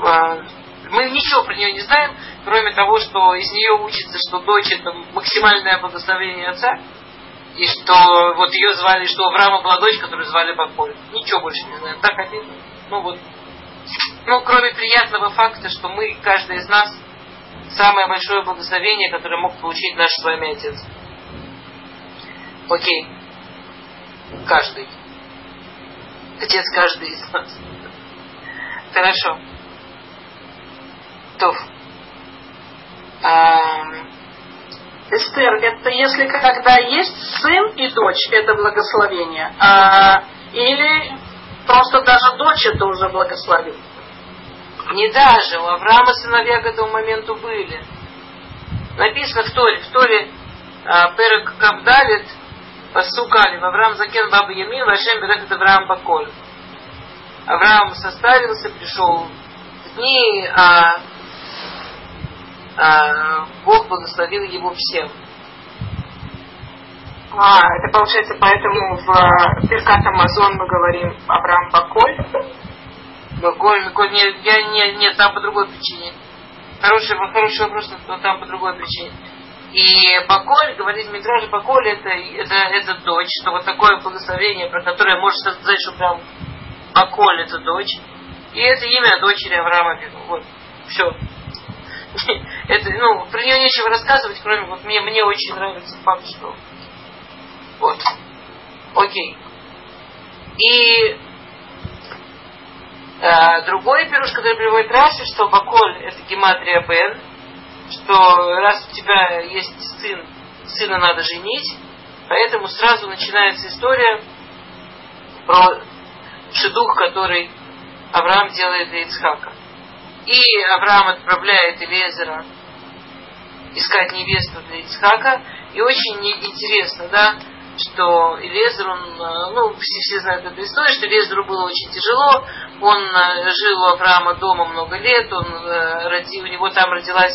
А, мы ничего про нее не знаем, кроме того, что из нее учится, что дочь это максимальное благословение отца, и что вот ее звали, что Авраама была дочь, которую звали Баколь. Ничего больше не знаем. Так обидно. Ну вот. Ну, кроме приятного факта, что мы, каждый из нас, самое большое благословение, которое мог получить наш с вами отец. Окей. Каждый. Отец каждый из нас. Хорошо. То. А, Эстер, это если когда есть сын и дочь, это благословение. А, или просто даже дочь это уже благословение. Не даже, у Авраама сыновья к этому моменту были. Написано в Торе, в Торе а, Перек Кавдалит, Пасукали, Авраам Закен Баба Ямин, Вашем Берет Авраам Баколь. Авраам составился, пришел дни, а а, Бог благословил его всем. А, это получается, поэтому в Перкат Амазон мы говорим Авраам Баколь? Баколь, Баколь, нет, я, не, нет, там по другой причине. Хороший, хороший вопрос, но там по другой причине. И Баколь, говорит Мидраж Баколь, это, это, это дочь, что вот такое благословение, про которое может сказать, что прям Баколь это дочь. И это имя дочери Авраама. Вот, все. Это, ну, про нее нечего рассказывать, кроме вот мне, мне очень нравится факт, что вот. Окей. И э, другой пируш, который приводит Раши, что Баколь это гематрия Бен, что раз у тебя есть сын, сына надо женить, поэтому сразу начинается история про шедух, который Авраам делает для Ицхака. И Авраам отправляет Элезера искать невесту для Ицхака. И очень интересно, да, что Элезер, он, э, ну, все, все знают эту историю, что Элезеру было очень тяжело, он э, жил у Авраама дома много лет, он, э, роди, у него там родилась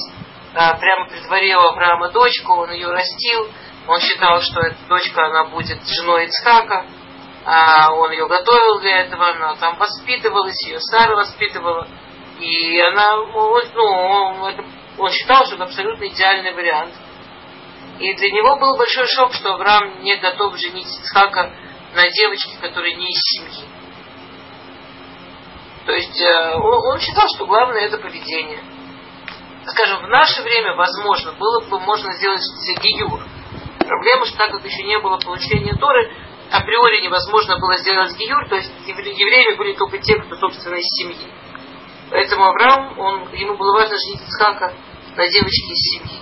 прямо при дворе у Авраама дочка, он ее растил, он считал, что эта дочка, она будет женой Ицхака, а он ее готовил для этого, она там воспитывалась, ее Сара воспитывала, и она, ну, он, он считал, что это абсолютно идеальный вариант. И для него был большой шок, что Авраам не готов женить Ицхака на девочке, которая не из семьи. То есть э, он, он считал, что главное это поведение. Скажем, в наше время, возможно, было бы можно сделать гиюр. Проблема, что так как еще не было получения Торы, априори невозможно было сделать гиюр, то есть евреями были только те, кто, собственно, из семьи. Поэтому Авраам, он, ему было важно женить Ицхака на девочке из семьи.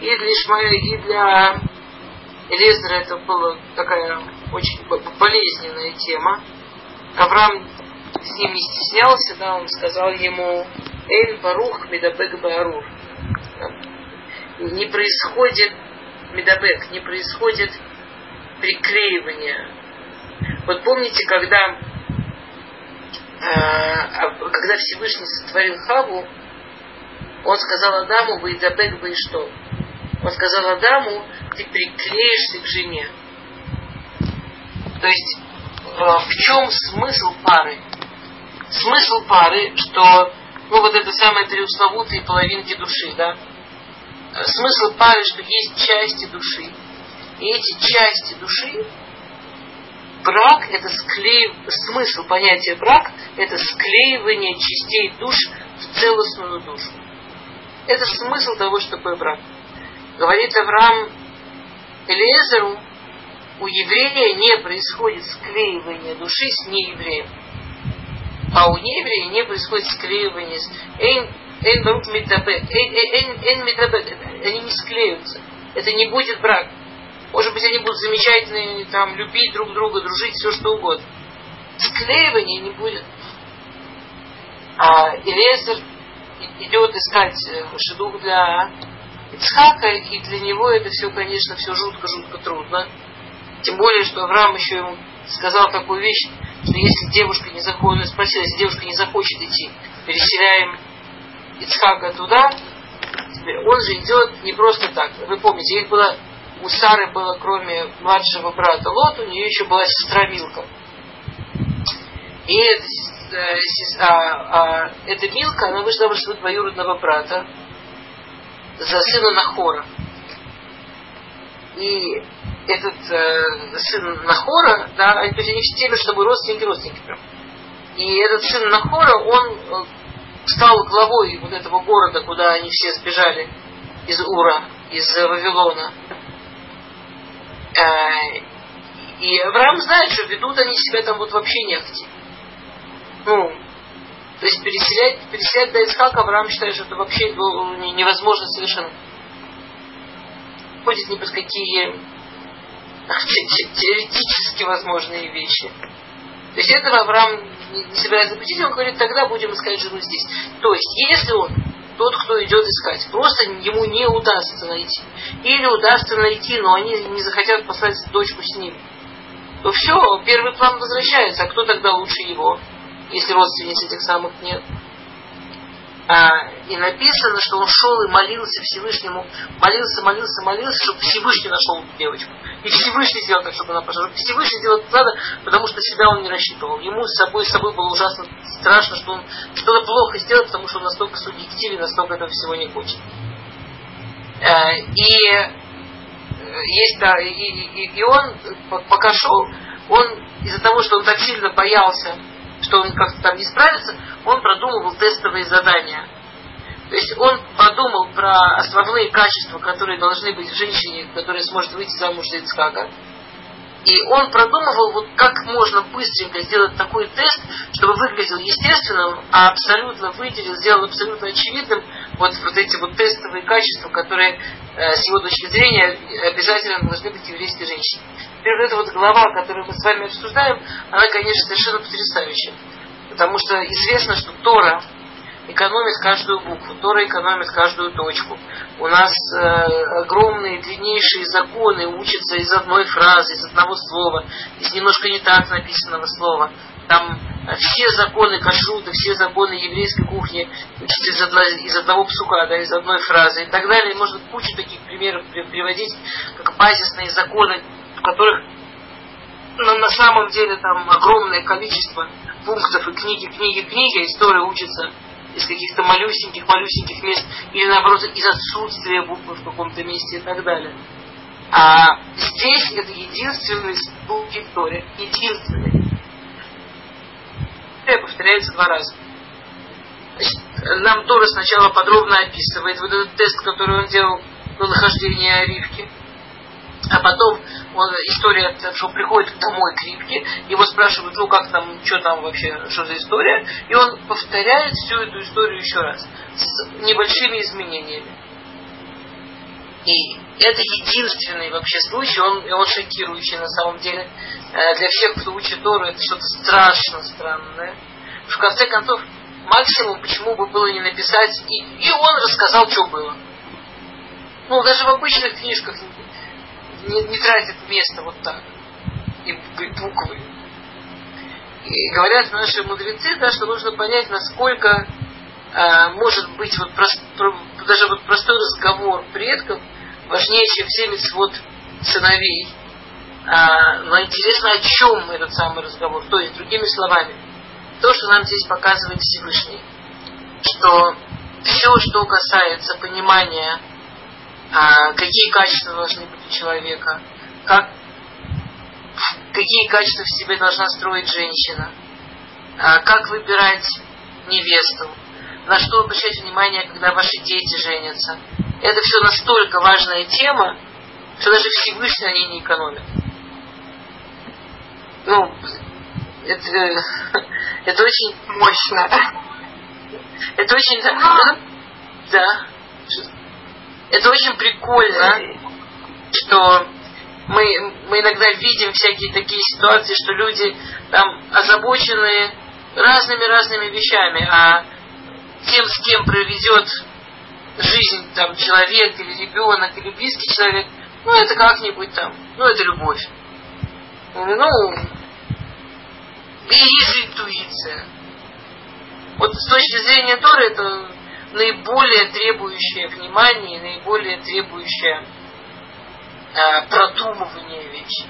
И для Ишмаэля, и для Элезера это была такая очень болезненная тема. Авраам с ним не стеснялся, да, он сказал ему אין ברוך מדבק בארור. Не происходит מדבק, не происходит приклеивание. Вот помните, когда, когда Всевышний сотворил Хаву, он сказал Адаму, ודבק באשתו? Он сказал Адаму, ты приклеишься к жене. То есть, э, в чем смысл пары? Смысл пары, что, ну вот это самые преусловутые половинки души, да? Смысл пары, что есть части души. И эти части души, брак это склеив... смысл понятия брак это склеивание частей душ в целостную душу. Это смысл того, что такое брак. Говорит Авраам Элиезеру, у еврея не происходит склеивание души с неевреем. А у нееврея не происходит склеивание с... Эйн, эйн. Эйн. Они не склеиваются. Это не будет брак. Может быть, они будут замечательные, там, любить друг друга, дружить, все что угодно. Склеивания не будет. А Элиезер идет искать э, шедух для Ицхака, и для него это все, конечно, все жутко-жутко трудно. Тем более, что Авраам еще ему сказал такую вещь, что если девушка не захочет, спросил, если девушка не захочет идти, переселяем Ицхака туда, он же идет не просто так. Вы помните, их было, у Сары было, кроме младшего брата Лот, у нее еще была сестра Милка. И эта, э, а, а, эта Милка, она вышла за двоюродного брата, за сына Нахора. И этот э, сын Нахора, да, то есть они все между собой родственники, родственники прям. И этот сын Нахора, он э, стал главой вот этого города, куда они все сбежали из Ура, из Вавилона. Э, и Авраам знает, что ведут они себя там вот вообще нехти. Ну, то есть переселять, переселять до Ицхака Авраам считает, что это вообще невозможно совершенно. Ходит ни под какие теоретически возможные вещи. То есть этого Авраам не собирается запретить, он говорит, тогда будем искать жену здесь. То есть, если он тот, кто идет искать, просто ему не удастся найти. Или удастся найти, но они не захотят послать дочку с ним. То все, первый план возвращается, а кто тогда лучше его? если родственниц этих самых нет. А, и написано, что он шел и молился Всевышнему, молился, молился, молился, чтобы Всевышний нашел девочку. И Всевышний сделал так, чтобы она пошла. Всевышний сделал это надо, потому что себя он не рассчитывал. Ему с собой, с собой было ужасно страшно, что он что-то плохо сделал, потому что он настолько субъективен, настолько этого всего не хочет. Э, и э, есть, да, и, и, и он, пока шел, он из-за того, что он так сильно боялся, что он как-то там не справится, он продумывал тестовые задания. То есть он подумал про основные качества, которые должны быть в женщине, которая сможет выйти замуж за Ицхака. И он продумывал, вот как можно быстренько сделать такой тест, чтобы выглядел естественным, а абсолютно выделил, сделал абсолютно очевидным вот, вот эти вот тестовые качества, которые э, с его точки зрения обязательно должны быть еврейской женщине. Теперь вот эта вот глава, которую мы с вами обсуждаем, она, конечно, совершенно потрясающая. Потому что известно, что Тора, экономит каждую букву, Тора экономит каждую точку. У нас э, огромные, длиннейшие законы учатся из одной фразы, из одного слова, из немножко не так написанного слова. Там все законы кашрута, все законы еврейской кухни из, одно, из одного псука, да, из одной фразы и так далее. можно кучу таких примеров приводить, как базисные законы, в которых но на самом деле там огромное количество пунктов и книги, книги, книги, история учится из каких-то малюсеньких-малюсеньких мест, или наоборот из отсутствия буквы в каком-то месте и так далее. А здесь это единственный случай истории. Единственный. Это повторяется два раза. Значит, нам Тора сначала подробно описывает вот этот тест, который он делал на нахождение Ривки. А потом он, история, что приходит домой к Ривке, его спрашивают, ну как там, что там вообще, что за история, и он повторяет всю эту историю еще раз с небольшими изменениями. И это единственный вообще случай, он, он шокирующий на самом деле. Э, для всех, кто учит Тору, это что-то страшно странное. В конце концов, максимум, почему бы было не написать, и, и он рассказал, что было. Ну, даже в обычных книжках не, не тратит место вот так. И, и буквы. И говорят наши мудрецы, да, что нужно понять, насколько э, может быть вот прост, про, даже вот простой разговор предков важнее, чем все вот сыновей. А, но интересно, о чем этот самый разговор. То есть, другими словами, то, что нам здесь показывает Всевышний, что все, что касается понимания а, какие качества должны быть у человека, как, какие качества в себе должна строить женщина, а, как выбирать невесту, на что обращать внимание, когда ваши дети женятся. Это все настолько важная тема, что даже Всевышний они не экономят. Ну, это, это очень мощно. Это очень... Да. Это очень прикольно, что мы, мы иногда видим всякие такие ситуации, что люди там озабочены разными-разными вещами, а тем, с кем проведет жизнь там человек или ребенок или близкий человек, ну это как-нибудь там, ну это любовь. Ну, и есть интуиция. Вот с точки зрения Торы это наиболее требующая внимания, наиболее требующая э, продумывания вещи.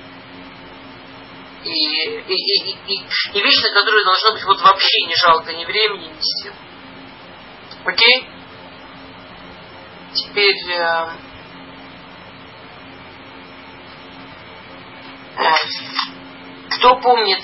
И, и, и, и, и вещь, на которую должно быть вот вообще не жалко ни времени, ни сил. Окей? Теперь э, э, кто помнит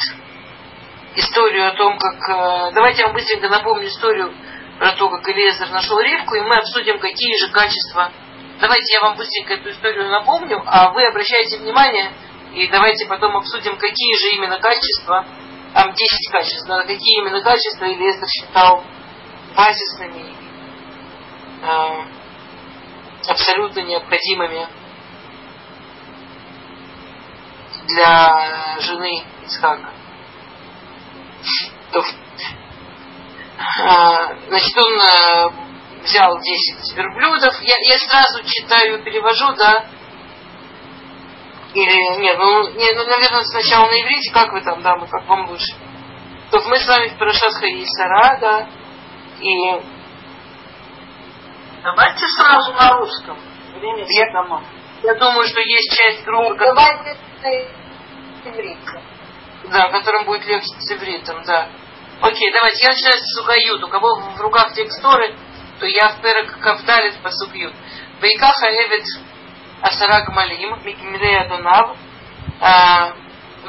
историю о том, как... Э, давайте я вам быстренько напомню историю про то, как Элиезер нашел Ривку, и мы обсудим, какие же качества. Давайте я вам быстренько эту историю напомню, а вы обращайте внимание, и давайте потом обсудим, какие же именно качества, там 10 качеств, да, какие именно качества Элиезер считал базисными, э, абсолютно необходимыми для жены Исхака. Значит, он э, взял 10 верблюдов. Я, я сразу читаю, перевожу, да. Или нет, ну, не, ну, наверное, сначала на иврите, как вы там, да, мы как вам лучше. То мы с вами в Парашат и Сара, да, и... Давайте сразу на русском. Время я, дома. Я думаю, что есть часть группы, Давайте с ивритом. Да, которым будет легче с ивритом, да. Окей, давайте, я начинаю с Сухают. У кого в руках текст то я в Перек Кавдалит по Сухают. Вейкаха Эвид Асара Гмалим, Микмилей Адонав,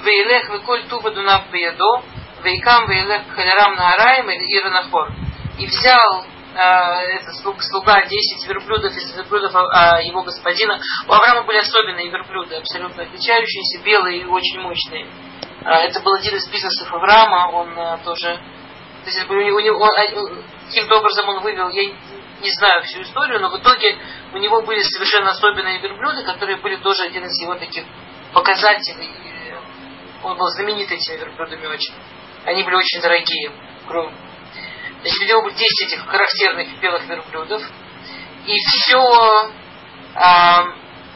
Вейлех Веколь Туба Дунав Беядо, Вейкам Вейлех Халярам Нараем или Иранахор. И взял этот слуга 10 верблюдов из верблюдов а, его господина. У Авраама были особенные верблюды, абсолютно отличающиеся, белые и очень мощные. А, это был один из бизнесов Авраама, он а, тоже... То есть, у него, каким-то образом он вывел, я не знаю всю историю, но в итоге у него были совершенно особенные верблюды, которые были тоже один из его таких показателей. Он был знаменит этими верблюдами очень. Они были очень дорогие. Значит, у него были 10 этих характерных белых верблюдов. И все, а,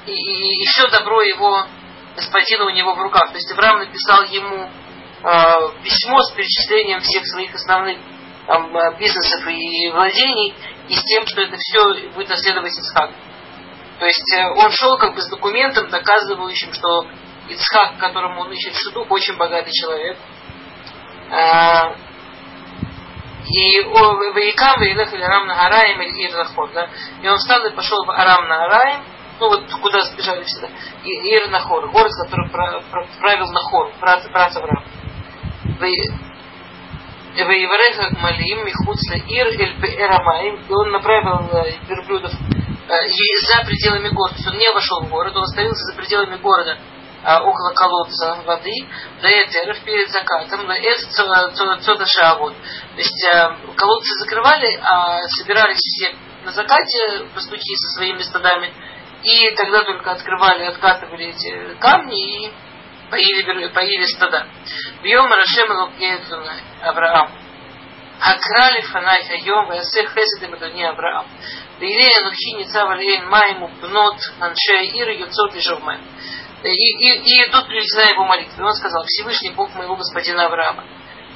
и, и, и все добро его господина у него в руках. То есть Авраам написал ему а, письмо с перечислением всех своих основных там, бизнесов и владений, и с тем, что это все будет наследовать Ицхак. То есть э, он шел как бы с документом, доказывающим, что Ицхак, которому он ищет шедух, очень богатый человек. А, и Ваикам Ваилех Арам на Араим или Ир Нахор, да? И он встал и пошел в Арам на Араим, ну вот куда сбежали всегда, и Ир Нахор, город, который правил Нахор, брат, брат Авраам. Ваивареха Малим, Михуцла Ир, Эль Эрамаим, и он направил э, верблюдов э, за пределами города. Он не вошел в город, он остановился за пределами города а, около колодца воды, до Этеров перед закатом, на Цода Шаавод. То есть э, колодцы закрывали, а собирались все на закате, пастухи со своими стадами, и тогда только открывали, откатывали эти камни и поили, поили стада. Бьем Рашем Авраам. Акрали фанай хайом вясе хеседем адони Авраам. Вилея нухи ницав алейн майму бнот аншея ир юцот и жовмай. И, и, и тут приведена его молитва. И он сказал, Всевышний Бог моего господина Авраама,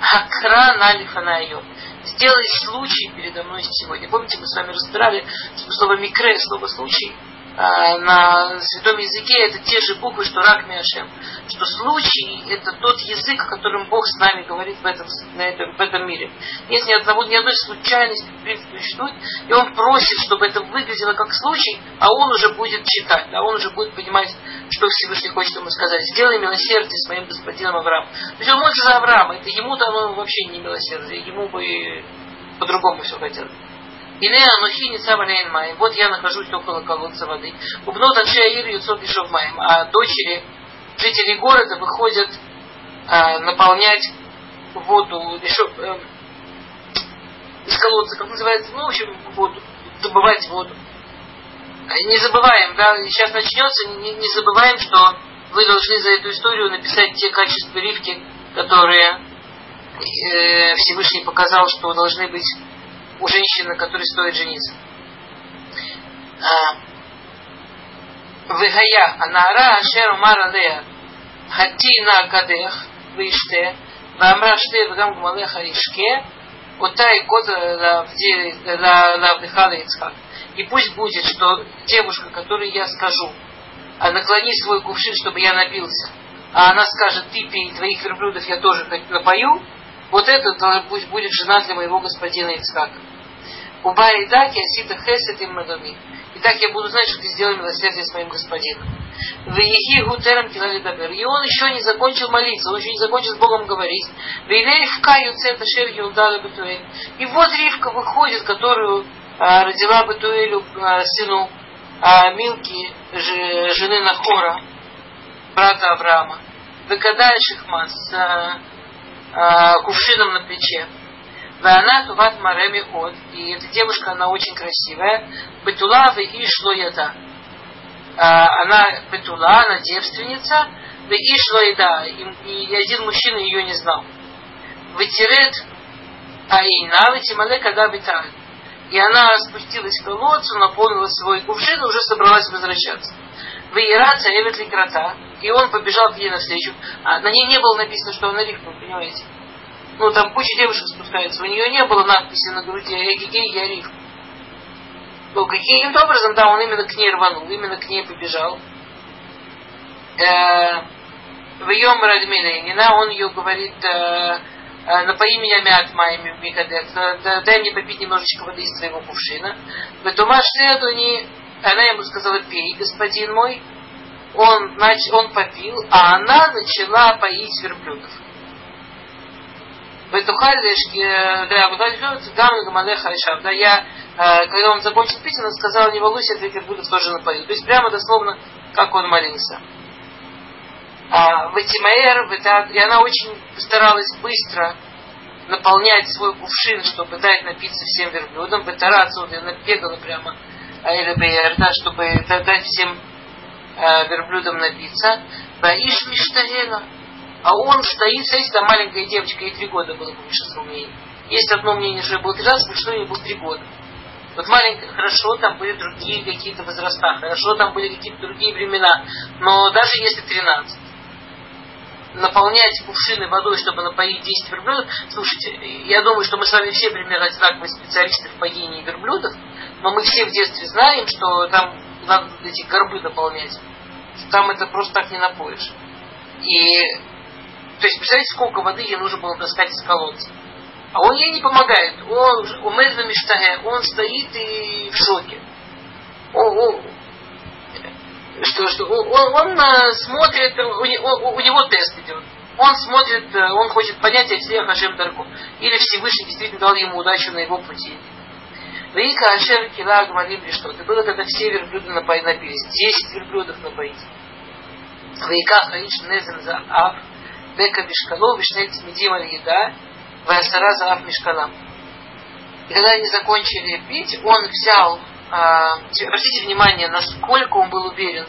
Акра налифана ее. Сделай случай передо мной сегодня. Помните, мы с вами разбирали, слово микре, слово случай, на святом языке это те же буквы, что рак Миашем. Что случай это тот язык, которым Бог с нами говорит в этом, на этом, в этом мире. Нет ни одного, ни одной случайности в принципе существует, и он просит, чтобы это выглядело как случай, а он уже будет читать, а он уже будет понимать, что Всевышний хочет ему сказать. Сделай милосердие с моим господином Авраамом. То есть он молится за Авраама, это ему-то оно вообще не милосердие, ему бы по-другому все хотелось. Ине анухи ницавалейн маем. Вот я нахожусь около колодца воды. Убнот аншеаир юцот ишов маем. А дочери жителей города выходят а, наполнять воду ишов, э, из колодца, как называется, ну, в общем, воду, добывать воду. Не забываем, да, сейчас начнется, не, не забываем, что вы должны за эту историю написать те качества Ривки, которые э, Всевышний показал, что должны быть у женщины, которой стоит жениться. Вегая анара ашер умара лея хати на кадех виште ואמרה שתי וגם גמליך ישקה אותה יקוד лавдыха Ицхак. И пусть будет, что девушка, которой я скажу, а наклони свой кувшин, чтобы я напился, а она скажет, ты пей, твоих верблюдов я тоже напою, вот это пусть будет жена для моего господина Ицхака. Уба и даки асита хесет им мадоми. И так я буду знать, что ты сделал милосердие с моим господином. Вейхи гутерам килалидабер. И он еще не закончил молиться, он еще не закончил с Богом говорить. В каю цета шер юлдала бетуэль. И вот Ривка выходит, которую а, родила Бетуэлю а, сыну а, Милки, ж, жены Нахора, брата Авраама. Выкадай Шихман с а, а, кувшином на плече. Вана туват мареми от. И эта девушка, она очень красивая. Бетула и шлоята. Она бетула, она девственница. И шлоеда. И один мужчина ее не знал. Ветерет аина, ветимале когда битан. И она спустилась к колодцу, наполнила свой кувшин и уже собралась возвращаться. Веера царевит ли крота. И он побежал к ней навстречу. А на ней не было написано, что она рифма, понимаете? Ну там куча девушек спускается, у нее не было надписи на груди Эгигей Яриф. Ну, каким-то образом, да, он именно к ней рванул, именно к ней побежал. Э, в ее Радминейнина он ее говорит, э, э, напои меня мят моими микадет, дай мне попить немножечко воды из твоего кувшина. В Тумаш Тедуни она ему сказала, пей, господин мой. Он, нач, он попил, а она начала поить верблюдов. Ветухалишки, да, гам гамалеха ишав. Да, я, э, когда он закончил пить, она сказала, не волнуйся, я верблюдов тоже напою. То есть прямо дословно, как он молился. А, Ватимаэр, и она очень старалась быстро наполнять свой кувшин, чтобы дать напиться всем верблюдам. Бетарацу, она бегала прямо Элебейер, да, чтобы дать всем э, верблюдам напиться. Баиш Миштарена. А он стоит, смотрите, там маленькая девочка, ей три года было по большинству мнений. Есть одно мнение, что ей было 13, что ей было три года. Вот маленькая, хорошо, там были другие какие-то возраста, хорошо, там были какие-то другие времена, но даже если 13, наполнять кувшины водой, чтобы напоить 10 верблюдов. Слушайте, я думаю, что мы с вами все примерно одинаковые специалисты в поении верблюдов, но мы все в детстве знаем, что там надо эти горбы наполнять. Там это просто так не напоишь. И, то есть, представляете, сколько воды ей нужно было таскать из колодца. А он ей не помогает. Он умер на миштаге, он стоит и в шоке. Он, он, что, что он, он э, смотрит, у, у, него тест идет. Он смотрит, э, он хочет понять, если Хашем Дарку. Или Всевышний действительно дал ему удачу на его пути. Вика Ашер Кила Гмалим что Это было, когда все верблюды напились. Десять верблюдов напоить. Вика Хаиш Незен за Ав. Дека Бишкало, Вишнец Медима Еда. Ваясара за Ав Мишкалам. И когда они закончили пить, он взял а, обратите внимание, насколько он был уверен.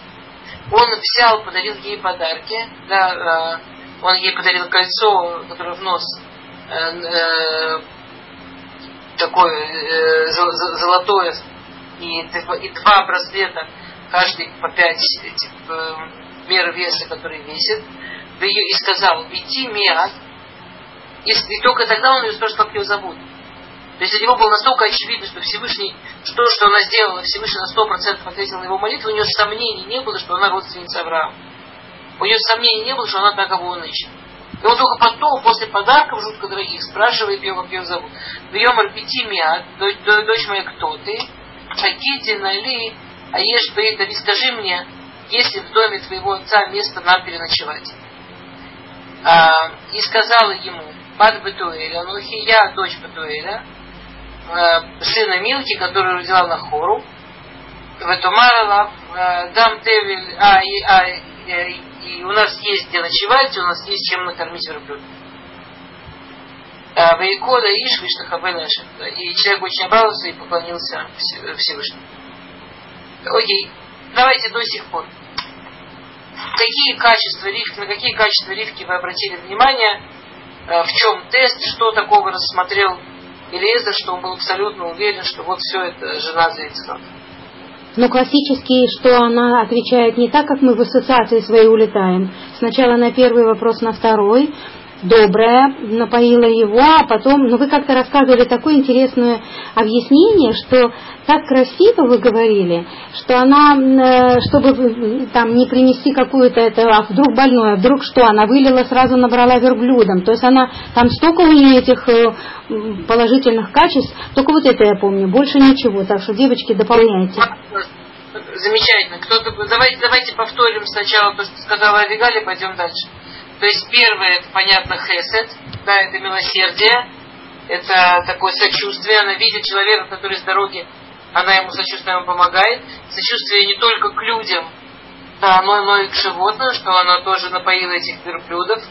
Он взял, подарил ей подарки, да, а, он ей подарил кольцо, которое в нос э, э, такое э, золотое и, и два браслета, каждый по пять этих э, мер веса, которые весит, и сказал, веди миат, и, и только тогда он ее спрашивает, как ее зовут. То есть для него было настолько очевидно, что Всевышний, что, что она сделала, Всевышний на сто процентов ответил на его молитву, у нее сомнений не было, что она родственница Авраама. У нее сомнений не было, что она так его ищет. И он только потом, после подарков жутко дорогих, спрашивает ее, как ее зовут. Ее Миат, дочь моя, кто ты? Хагиди, Нали, а ешь Бейта, скажи мне, есть ли в доме твоего отца место нам переночевать? А, и сказала ему, Бад Бетуэля, Анухи, я дочь Бетуэля, Э, сына Милки, которую родила на хору. Ветумарала, э, дам Тевель, а, и, а, и, и у нас есть где ночевать, у нас есть чем накормить верблюда. Э, Вейкода Иш Вишнахабелашем. И человек очень обрадовался и поклонился Всевышнему. Окей, давайте до сих пор. Какие качества Ривки, на какие качества Ривки вы обратили внимание? В чем тест, что такого рассмотрел Элиезер, что он был абсолютно уверен, что вот все это жена Ицхак. Но классический, что она отвечает не так, как мы в ассоциации свои улетаем. Сначала на первый вопрос, на второй, добрая, напоила его, а потом, ну вы как-то рассказывали такое интересное объяснение, что так красиво вы говорили, что она, э, чтобы там не принести какую-то это, а вдруг больное, вдруг что, она вылила, сразу набрала верблюдом. То есть она, там столько у нее этих э, положительных качеств, только вот это я помню, больше ничего. Так что, девочки, дополняйте. Замечательно. Кто-то, давайте, давайте повторим сначала то, что сказала Авигалия, пойдем дальше. То есть первое, это понятно, хесед, да, это милосердие, это такое сочувствие, она видит человека, который с дороги, она ему сочувствием помогает. Сочувствие не только к людям, да, но, но и к животным, что она тоже напоила этих верблюдов.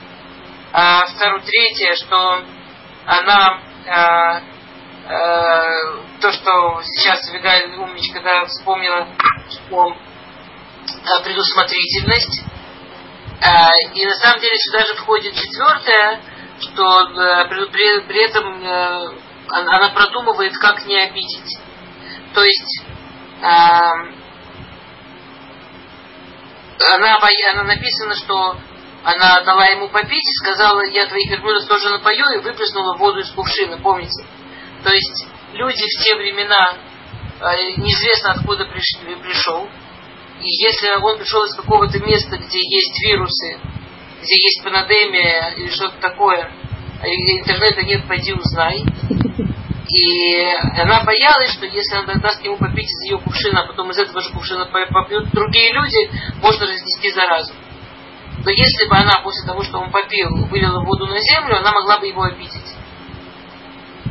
А второе, третье, что она а, а, то, что сейчас Вигаль умничка да, вспомнила, что а, предусмотрительность, и на самом деле сюда же входит четвертое, что э, при, при этом э, она продумывает, как не обидеть. То есть а, она, она написано, что она дала ему попить и сказала, я твоих верблюдов тоже напою, и выплеснула воду из кувшина, помните? То есть люди в те времена, э, неизвестно откуда пришел, и если он пришел из какого-то места, где есть вирусы, где есть панадемия или что-то такое, а интернета нет, пойди узнай. И она боялась, что если она даст ему попить из ее кувшина, а потом из этого же кувшина попьют другие люди, можно разнести заразу. Но если бы она после того, что он попил, вылила воду на землю, она могла бы его обидеть.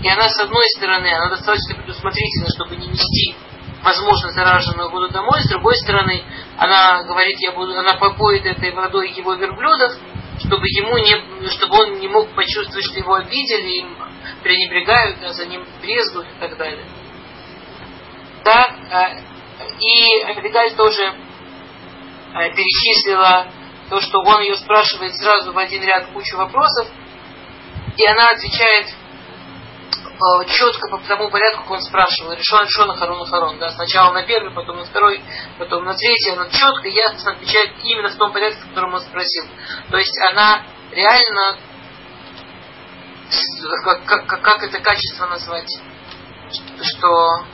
И она, с одной стороны, она достаточно предусмотрительна, чтобы не нести, возможно, зараженную воду домой, с другой стороны, она говорит, я буду, она попоит этой водой его верблюдов, чтобы ему не, чтобы он не мог почувствовать, что его обидели, им пренебрегают, а за ним брезгуют и так далее. Да, а, и Абигаль тоже а, перечислила то, что он ее спрашивает сразу в один ряд кучу вопросов, и она отвечает Э, четко по тому порядку, как он спрашивал. Решен, решен, Харон, Харон. Да, сначала на первый, потом на второй, потом на третий. Она четко, ясно отвечает именно в том порядке, в котором он спросил. То есть она реально как, как, как это качество назвать? Что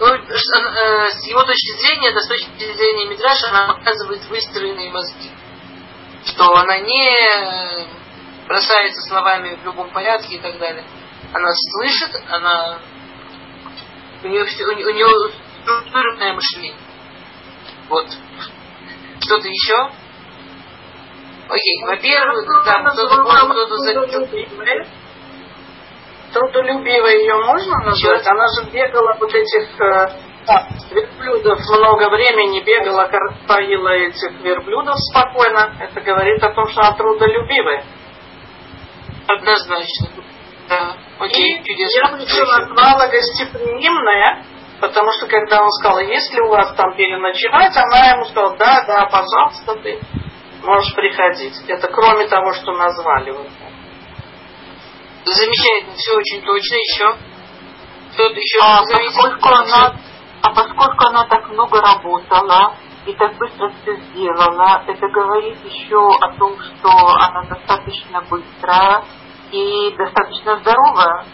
ну, э, с его точки зрения, да, с точки зрения Мидраша, она показывает выстроенные мозги. Что она не бросается словами в любом порядке и так далее она слышит, она у нее, все, у, нее, структурное мышление. Вот. Что-то еще? Окей, во-первых, да, кто-то кто-то заметил. Трудолюбивой ее можно назвать? Она же бегала вот этих э, верблюдов много времени, бегала, поила этих верблюдов спокойно. Это говорит о том, что она трудолюбивая. Однозначно. Да. Окей, и чудесно. я бы еще назвала гостеприимная, потому что когда он сказал, если у вас там переночевать, она ему сказала, да, да, пожалуйста, ты можешь приходить. Это кроме того, что назвали. Вот. Замечательно, все очень точно. Еще? Кто-то еще а, поскольку она, а поскольку она так много работала и так быстро все сделала, это говорит еще о том, что она достаточно быстрая, и достаточно здоровая.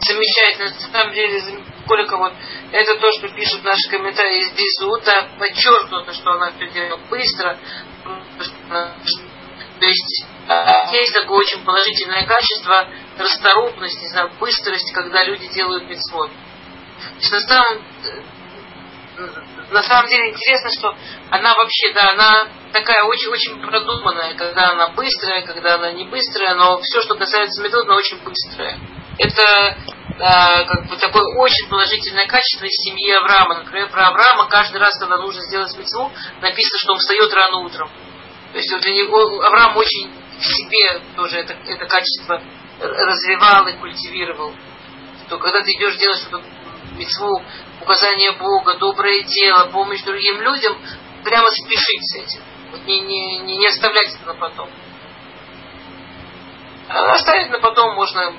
Замечательно. На самом деле, сколько вот это то, что пишут наши комментарии из Безута, подчеркнуто, что она все делает быстро. То есть а, есть такое очень положительное качество расторопность, не знаю, быстрость, когда люди делают митцвот. На самом, на самом деле интересно, что она вообще, да, она такая очень-очень продуманная, когда она быстрая, когда она не быстрая, но все, что касается метод, она очень быстрая. Это э, как бы такое очень положительное качество из семьи Авраама. Например, про Авраама каждый раз, когда нужно сделать мецву, написано, что он встает рано утром. То есть для него Авраам очень в себе тоже это, это качество развивал и культивировал. То когда ты идешь делать что-то мецву, указание Бога, доброе дело, помощь другим людям, прямо спешить с этим. Вот не, не, не, не оставлять это на потом. А оставить на потом можно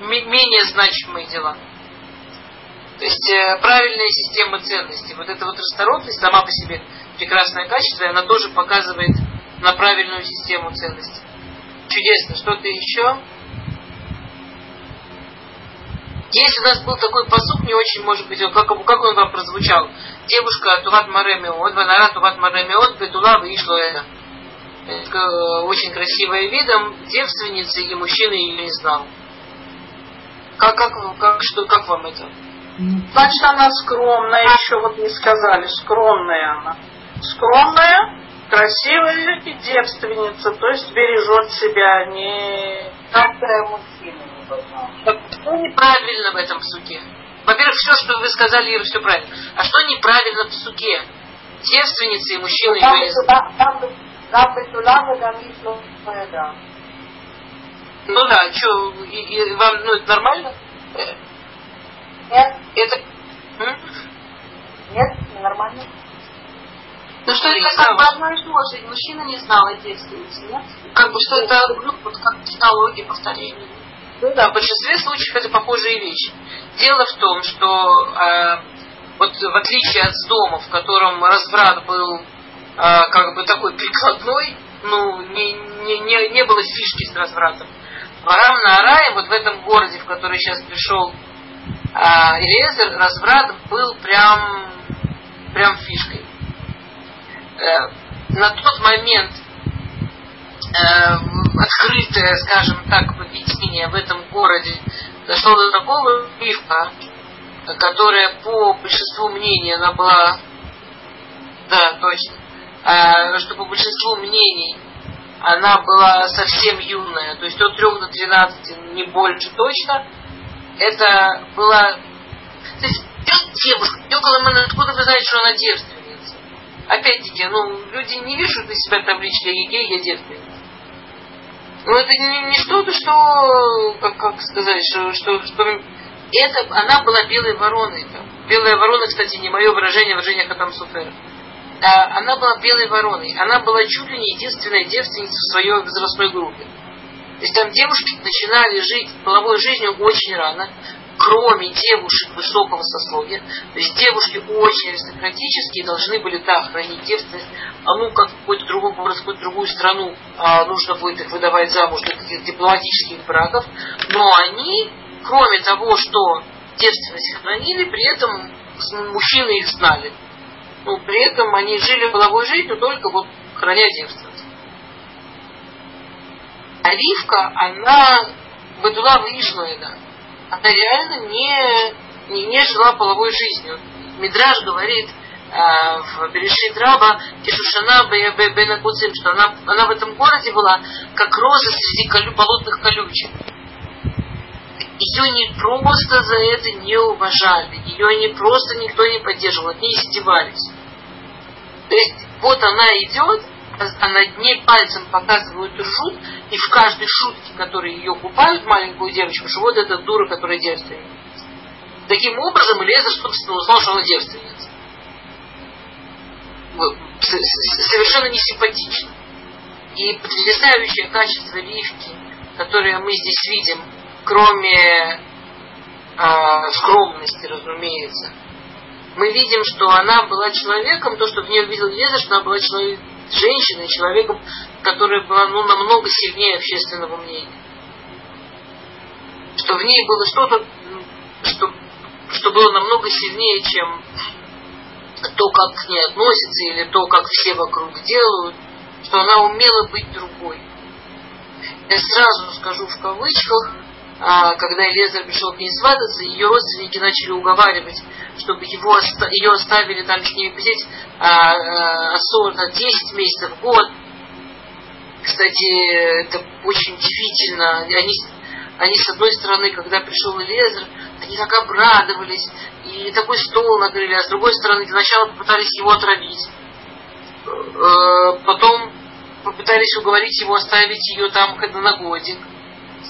менее значимые дела. То есть э, правильная система ценностей. Вот эта вот расторопность сама по себе прекрасное качество, она тоже показывает на правильную систему ценностей. Чудесно. Что-то еще? Есть у нас был такой посук, не очень, может быть, как, как он вам прозвучал. Девушка Туват Маремиот, Ванара Туват Маремиот, Бетула вышло это. Это очень красивая видом, девственница, и мужчина ее не знал. Как, как, как, что, как вам это? Значит, она скромная, еще вот не сказали, скромная она. Скромная, красивая и девственница, то есть бережет себя, не... Как-то мужчина что неправильно в этом псуке? Во-первых, все, что вы сказали, Ира, все правильно. А что неправильно в псуке? Девственницы и мужчины ее Ну да, что, и, и вам, ну это нормально? Нет. Это... М? Нет, нормально. Ну что это как бы одно и то же. Мужчина не знал о девственнице, нет? Как бы что это, ну, вот как технология повторения. Ну да, в большинстве случаев это похожие вещи. Дело в том, что э, вот в отличие от дома, в котором разврат был э, как бы такой прикладной, ну, не, не, не, не было фишки с развратом. В Арам на Арае, вот в этом городе, в который сейчас пришел э, Элезер, разврат был прям, прям фишкой. Э, на тот момент э, открытое, скажем так, поведение в этом городе дошло до такого рифа, которая по большинству мнений она была, да, точно, а, что по большинству мнений она была совсем юная, то есть от 3 до 13, не больше точно, это была... То есть девушка, около меня, откуда вы знаете, что она девственница? Опять-таки, ну, люди не вешают на себя таблички «Я гей, я девственница». Ну, это не, не что-то, что, как, как сказать, что, что, что это, она была белой вороной. Там. Белая ворона, кстати, не мое выражение, выражение Хатам Суфера. А, она была белой вороной. Она была чуть ли не единственная девственница в своей возрастной группе. То есть там девушки начинали жить половой жизнью очень рано, кроме девушек высокого сословия. То есть девушки очень аристократические должны были, да, хранить девственность. А ну, как в какой-то другой город, в какую-то другую страну а, нужно будет их выдавать замуж для каких-то дипломатических браков. Но они, кроме того, что девственность хранили, при этом мужчины их знали. Ну, при этом они жили половой жизнью только вот храня девственность. А Ривка, она Бадула Вишнуэда, она реально не, не, не жила половой жизнью. Мидраж говорит э, в Берешит Раба, Тишушана Бенакуцим, что она, она в этом городе была как роза среди колю, болотных колючек. Ее не просто за это не уважали, ее не просто никто не поддерживал, от ней издевались. То есть вот она идет, а над ней пальцем показывают ржут, и в каждой шутке, которые ее купают, маленькую девочку, что вот эта дура, которая девственница. Таким образом, Лезер, собственно, узнал, что она девственница. Совершенно несимпатично. И потрясающее качество Ривки, которое мы здесь видим, кроме э, скромности, разумеется, мы видим, что она была человеком, то, что в ней увидел Лезер, что она была человек, женщиной, человеком, которая была ну, намного сильнее общественного мнения. Что в ней было что-то, что, что было намного сильнее, чем то, как к ней относятся, или то, как все вокруг делают, что она умела быть другой. Я сразу скажу в кавычках, а, когда Элезер пришел к ней свататься, ее родственники начали уговаривать, чтобы его, ее оставили там с ними посидеть а, а, 10 месяцев, год. Кстати, это очень удивительно. Они, они, с одной стороны, когда пришел Элезер, они так обрадовались, и такой стол накрыли, а с другой стороны, сначала попытались его отравить. Э, потом попытались уговорить его оставить ее там на годик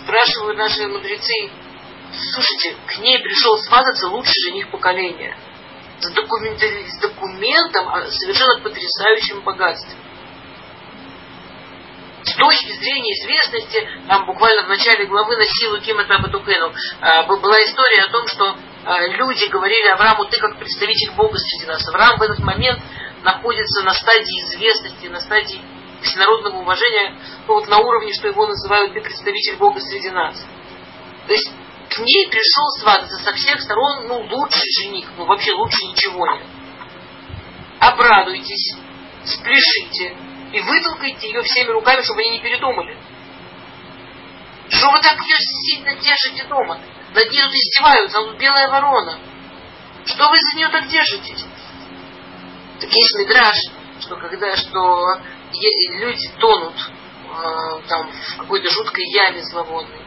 спрашивают наши мудрецы, слушайте, к ней пришел свататься лучший жених поколения. С, документ, с документом о совершенно потрясающем богатстве. С точки зрения известности, там буквально в начале главы на силу Кимата Батукену была история о том, что а, люди говорили Аврааму, ты как представитель Бога среди нас. Авраам в этот момент находится на стадии известности, на стадии всенародного уважения ну, вот на уровне, что его называют ты представитель Бога среди нас. То есть к ней пришел свататься со всех сторон, ну, лучший жених, ну, вообще лучше ничего нет. Обрадуйтесь, спляшите и вытолкайте ее всеми руками, чтобы они не передумали. Что вы так ее сильно держите дома? Над ней тут издеваются, она тут белая ворона. Что вы за нее так держитесь? Так есть мидраж, что когда, что люди тонут э, там в какой-то жуткой яме зловонной,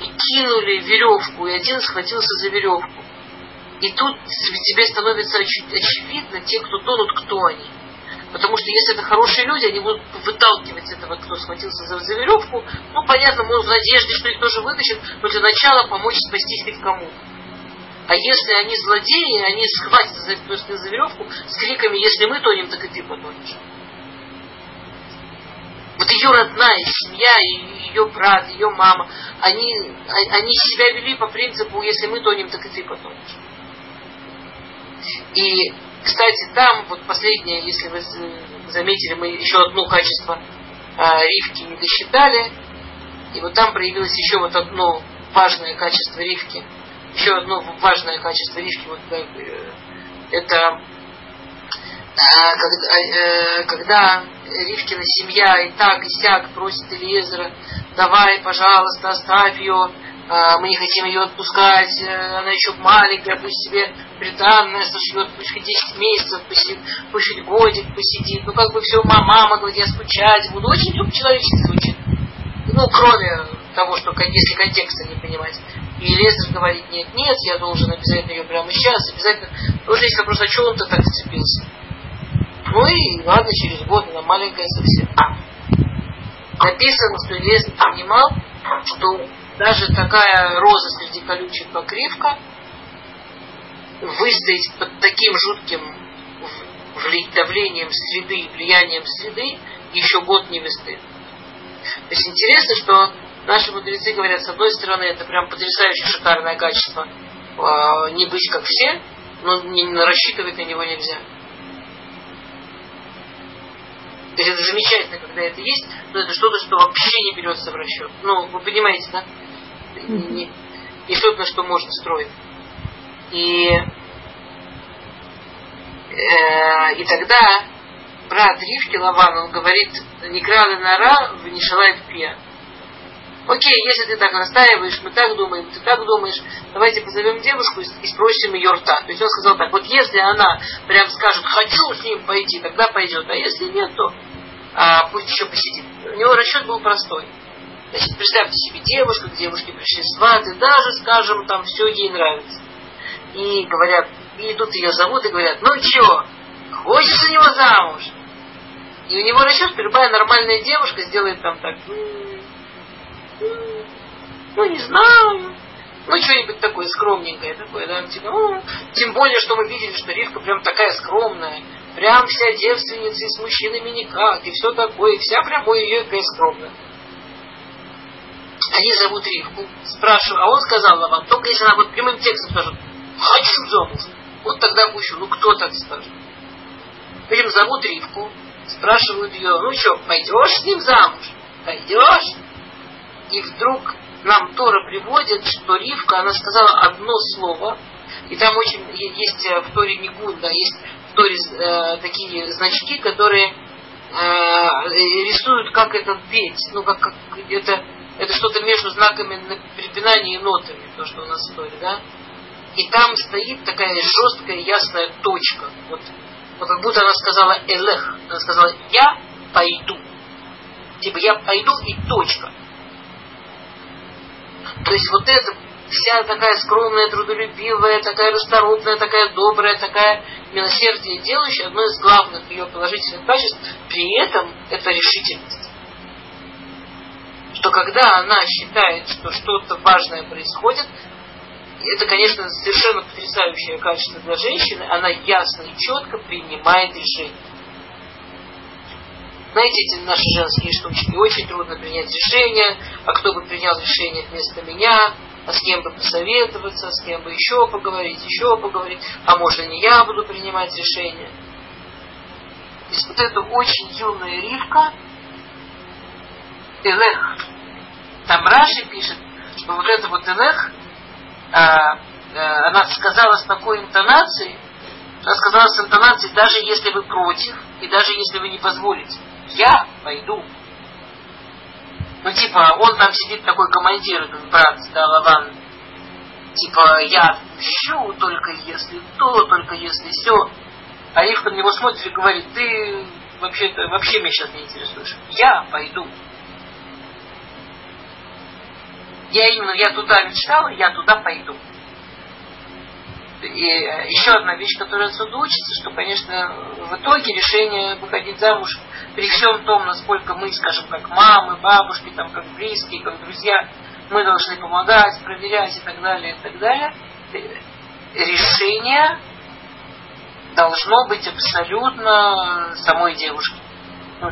и кинули веревку, и один схватился за веревку. И тут тебе становится очевидно, те, кто тонут, кто они. Потому что если это хорошие люди, они будут выталкивать этого, кто схватился за, за веревку. Ну, понятно, может, в надежде, что их тоже вытащат, но для начала помочь спастись хоть кому-то. А если они злодеи, они схватятся за, за веревку с криками «Если мы тонем, так и ты потонешь». Вот ее родная семья, ее брат, ее мама, они, они себя вели по принципу, если мы тонем, так и ты потонешь. И, кстати, там, вот последнее, если вы заметили, мы еще одно качество а, Ривки не досчитали. И вот там проявилось еще вот одно важное качество Ривки. Еще одно важное качество Ривки, вот, э, это когда, э, когда Ривкина семья и так и сяк просит Элизера, давай, пожалуйста, оставь ее, а, мы не хотим ее отпускать, э, она еще маленькая, пусть себе приданная сошьет, пусть хоть 10 месяцев посидит, пусть хоть годик посидит, ну как бы все, мама, говорит, я скучать буду, очень человечески звучит. Ну, кроме того, что если контекста не понимать. И Лезер говорит, нет, нет, я должен обязательно ее прямо сейчас, обязательно. Тоже есть вопрос, а что он-то так зацепился? Ну и ладно, через год она маленькая совсем. Написано, что Лезер понимал, что даже такая роза среди колючих покривка выстоять под таким жутким давлением среды, влиянием среды, еще год не выстоит. То есть интересно, что наши мудрецы говорят, с одной стороны, это прям потрясающе шикарное качество, э, не быть как все, но не, рассчитывать на него нельзя. То есть это замечательно, когда это есть, но это что-то, что вообще не берется в расчет. Ну, вы понимаете, да? Не, не что-то, на что можно строить. И, э, и тогда брат Ривки Лаван, он говорит, не крали нара, не шалает пья. Окей, если ты так настаиваешь, мы так думаем, ты так думаешь, давайте позовем девушку и спросим ее рта. То есть он сказал так, вот если она прям скажет, хочу с ним пойти, тогда пойдет, а если нет, то а, пусть еще посидит. У него расчет был простой. Значит, представьте себе девушку, к девушке пришли сваты, даже, скажем, там все ей нравится. И говорят, и тут ее зовут и говорят, ну че, хочешь за него замуж? И у него расчет, любая нормальная девушка сделает там так, ну не знаю, ну что-нибудь такое скромненькое такое, да, типа, тем более, что мы видели, что Ривка прям такая скромная, прям вся девственница и с мужчинами никак, и все такое, и вся прям ой, ее такая скромная. Они зовут Ривку, спрашивают, а он сказал вам, только если она вот прямым текстом скажет, хочу замуж, вот тогда пущу, ну кто так скажет? Прям зовут Ривку, спрашивают ее, ну что, пойдешь с ним замуж? Пойдешь? И вдруг нам Тора приводит, что Ривка, она сказала одно слово, и там очень есть э, в Торе Нигун, да, есть Торе э, такие значки, которые э, рисуют, как это петь, ну, как, как это, это что-то между знаками препинания и нотами, то, что у нас Торе, да. И там стоит такая жесткая, ясная точка. Вот но как будто она сказала элех, она сказала я пойду. Типа я пойду и точка. То есть вот эта вся такая скромная, трудолюбивая, такая расторопная, такая добрая, такая милосердие делающая, одно из главных ее положительных качеств, при этом это решительность. Что когда она считает, что что-то важное происходит, это, конечно, совершенно потрясающее качество для женщины. Она ясно и четко принимает решение. Знаете, эти наши женские штучки, очень трудно принять решение, а кто бы принял решение вместо меня, а с кем бы посоветоваться, с кем бы еще поговорить, еще поговорить, а может не я буду принимать решение. То есть вот эта очень юная Ривка, Элех, там Раши пишет, что вот это вот Элех, а, а, она сказала с такой интонацией, она сказала с интонацией, даже если вы против, и даже если вы не позволите, я пойду. Ну, типа, он там сидит такой командир, брат, да, Лаван, типа, я ищу только если то, только если все. А Ривка на него смотрит и говорит, ты вообще-то вообще меня сейчас не интересуешь. Я пойду. Я именно, я туда мечтала, я туда пойду. И э, еще одна вещь, которая отсюда учится, что, конечно, в итоге решение выходить замуж при всем том, насколько мы, скажем, как мамы, бабушки, там, как близкие, как друзья, мы должны помогать, проверять и так далее, и так далее, э, решение должно быть абсолютно самой девушки, ну,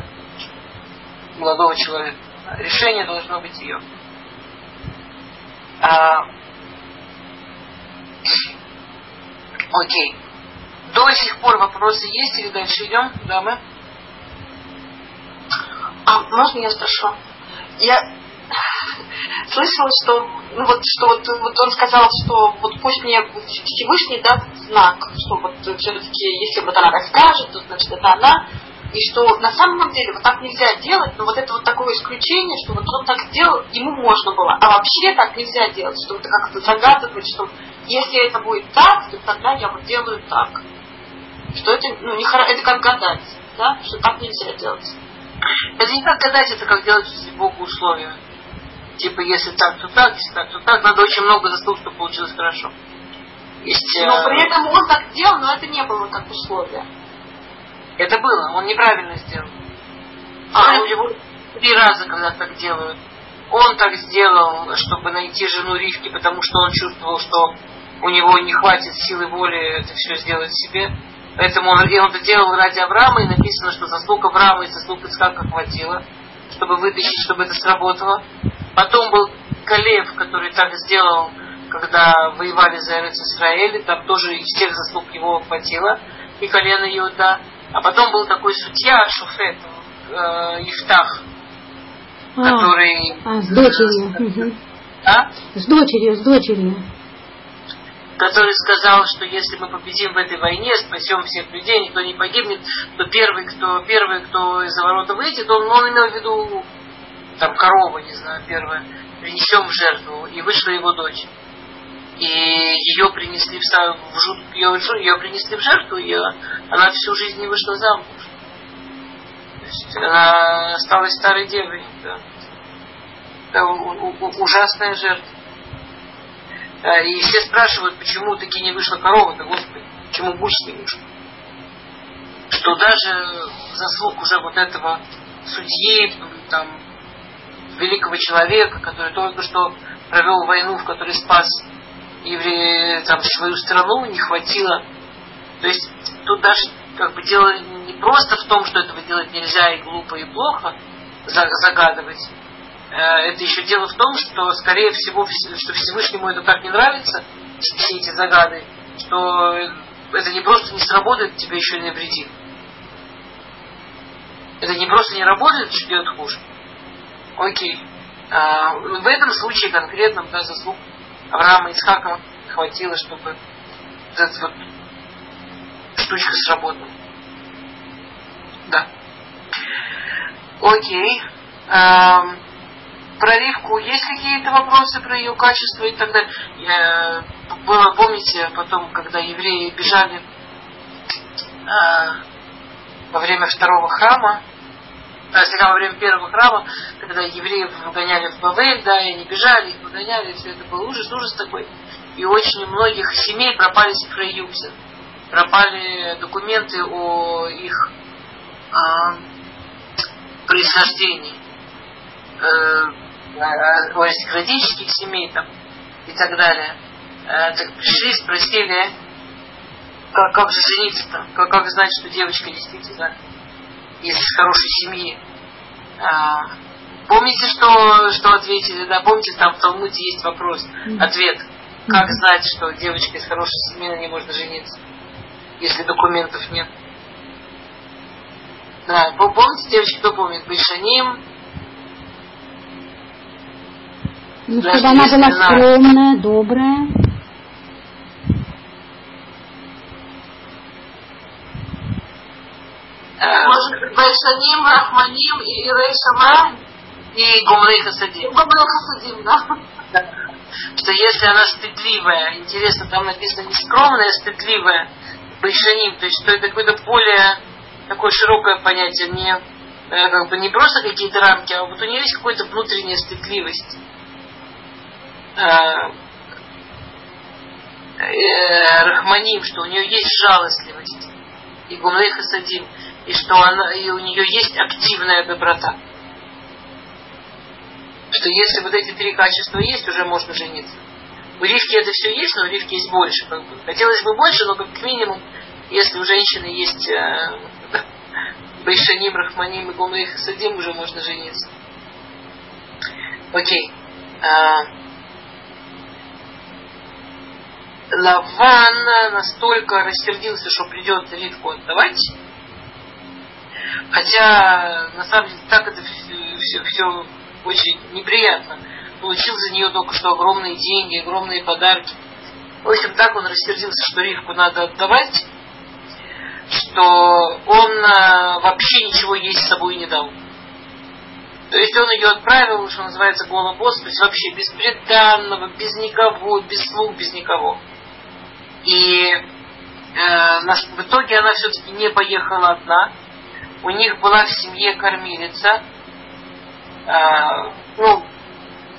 молодого человека. Решение должно быть ее. А, окей. До сих пор вопросы есть или дальше идем, дамы? А можно я спрошу? Я слышала, что ну вот что вот, вот он сказал, что вот пусть мне Всевышний даст знак, что вот все-таки, если вот она расскажет, то значит это она. И что на самом деле вот так нельзя делать, но вот это вот такое исключение, что вот он так сделал, ему можно было. А вообще так нельзя делать, что это как-то загадывать, что если это будет так, то тогда я вот делаю так. Что это, ну, не хоро... это как гадать, да, что так нельзя делать. Это не как гадать, это как делать Богу условия. Типа, если так, то так, если так, то так. Надо очень много заслуг, чтобы получилось хорошо. Есть, но при этом он так делал, но это не было как условие. Это было, он неправильно сделал. А у него три раза, когда так делают. Он так сделал, чтобы найти жену Ривки, потому что он чувствовал, что у него не хватит силы воли это все сделать себе. Поэтому он, и он это делал ради Авраама, и написано, что заслуг Авраама и заслуг Ицхака хватило, чтобы вытащить, чтобы это сработало. Потом был Калев, который так сделал, когда воевали за Эрец Израиль, там тоже из всех заслуг его хватило, и колено Иуда. А потом был такой судья, Шуфет, э, Ифтах, а, который... А, с дочерью. А? С дочерью, с дочерью. Который сказал, что если мы победим в этой войне, спасем всех людей, никто не погибнет, то первый, кто, первый, кто из-за ворота выйдет, он, он имел в виду там корова, не знаю, первая, принесем в жертву. И вышла его дочь и ее принесли в, в ее, ее принесли в жертву, и она всю жизнь не вышла замуж. То есть она осталась старой девой. Да. Это ужасная жертва. И все спрашивают, почему таки не вышла корова-то, Господи, почему гусь не вышел. Что даже заслуг уже вот этого судьи, там, великого человека, который только что провел войну, в которой спас евреи, там, свою страну не хватило. То есть тут даже как бы дело не просто в том, что этого делать нельзя и глупо и плохо загадывать. Э, это еще дело в том, что скорее всего, что Всевышнему это так не нравится, все эти загады, что это не просто не сработает, тебе еще и навредит. Это не просто не работает, что делает хуже. Окей. А, в этом случае конкретном, да, заслуг Авраама Ицхака хватило, чтобы эта вот штучка сработала. Да. Окей. Эм, про Ривку есть какие-то вопросы про ее качество и так далее? Я, было, помните, потом, когда евреи бежали э, во время второго храма, а, всегда во время первого храма, когда евреев выгоняли в Бавель, да, и они бежали, их выгоняли, все это был ужас, ужас такой. И очень многих семей пропали сифраюксы. Пропали документы о их а, происхождении. Э, о аристократических семей там и так далее. Э, так пришли, спросили, как, как же жениться-то, как, как знать, что девочка действительно из хорошей семьи. А, помните, что, что ответили? Да, помните, там в Талмуде есть вопрос, ответ. Как знать, что девочка из хорошей семьи на ней можно жениться, если документов нет? Да, помните, девочки, кто помнит? Бешаним. Ну, чтобы она была скромная, добрая. Может быть, Байшаним, Рахманим и Рей Шама и Гумрей Хасадим. Гумрей Хасадим, да. Что если она стыдливая, интересно, там написано не скромная, а стыдливая, Байшаним, то есть что это какое-то более такое широкое понятие, не, э, как бы не просто какие-то рамки, а вот у нее есть какая-то внутренняя стыдливость. Э, э, Рахманим, что у нее есть жалостливость. И Гумлей Хасадим и что она, и у нее есть активная доброта. Что если вот эти три качества есть, уже можно жениться. У Ривки это все есть, но у Ривки есть больше. Как бы. Хотелось бы больше, но как минимум, если у женщины есть э, Байшаним, Рахманим и Гомлей Хасадим, уже можно жениться. Окей. А, Лаван настолько рассердился, что придет Ривку отдавать, Хотя, на самом деле, так это все, все, все очень неприятно. Получил за нее только что огромные деньги, огромные подарки. В общем, так он рассердился, что Ривку надо отдавать, что он э, вообще ничего есть с собой не дал. То есть он ее отправил, что называется, голобос, то есть вообще без преданного, без никого, без слуг, без никого. И э, в итоге она все-таки не поехала одна. У них была в семье кормилица. Э, ну,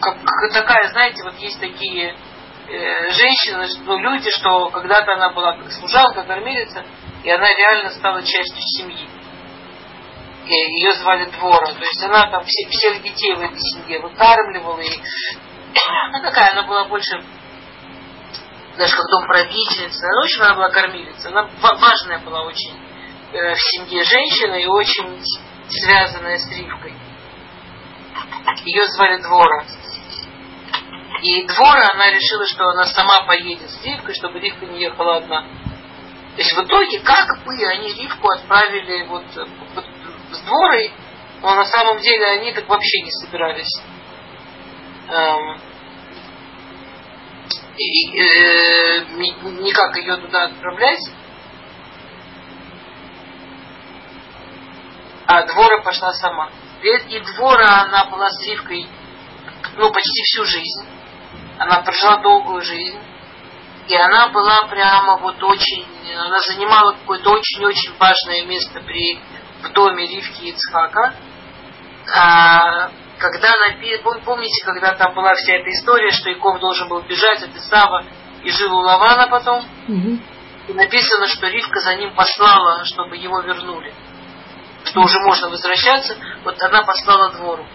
как, такая, знаете, вот есть такие э, женщины, ну, люди, что когда-то она была служанка, кормилица, и она реально стала частью семьи. Ее звали Двора. То есть она там все, всех детей в этой семье выкармливала. И, ну, такая она была больше даже как дом правительницы. В общем, она была кормилица. Она важная была очень э, в семье женщина и очень связанная с Ривкой. Ее звали Двора. И Двора, она решила, что она сама поедет с Ривкой, чтобы Ривка не ехала одна. То есть в итоге, как бы они Ривку отправили вот, вот с Дворой, но на самом деле они так вообще не собирались. Эм, и, э, никак ее туда отправлять. А Двора пошла сама. И Двора, она была с Ривкой ну, почти всю жизнь. Она прожила долгую жизнь. И она была прямо вот очень, она занимала какое-то очень-очень важное место при, в доме Ривки и Ицхака. А, когда напи... помните, когда там была вся эта история, что Яков должен был бежать от Исава и жил у Лавана потом, угу. и написано, что Ривка за ним послала, чтобы его вернули, что уже можно возвращаться, вот она послала двору.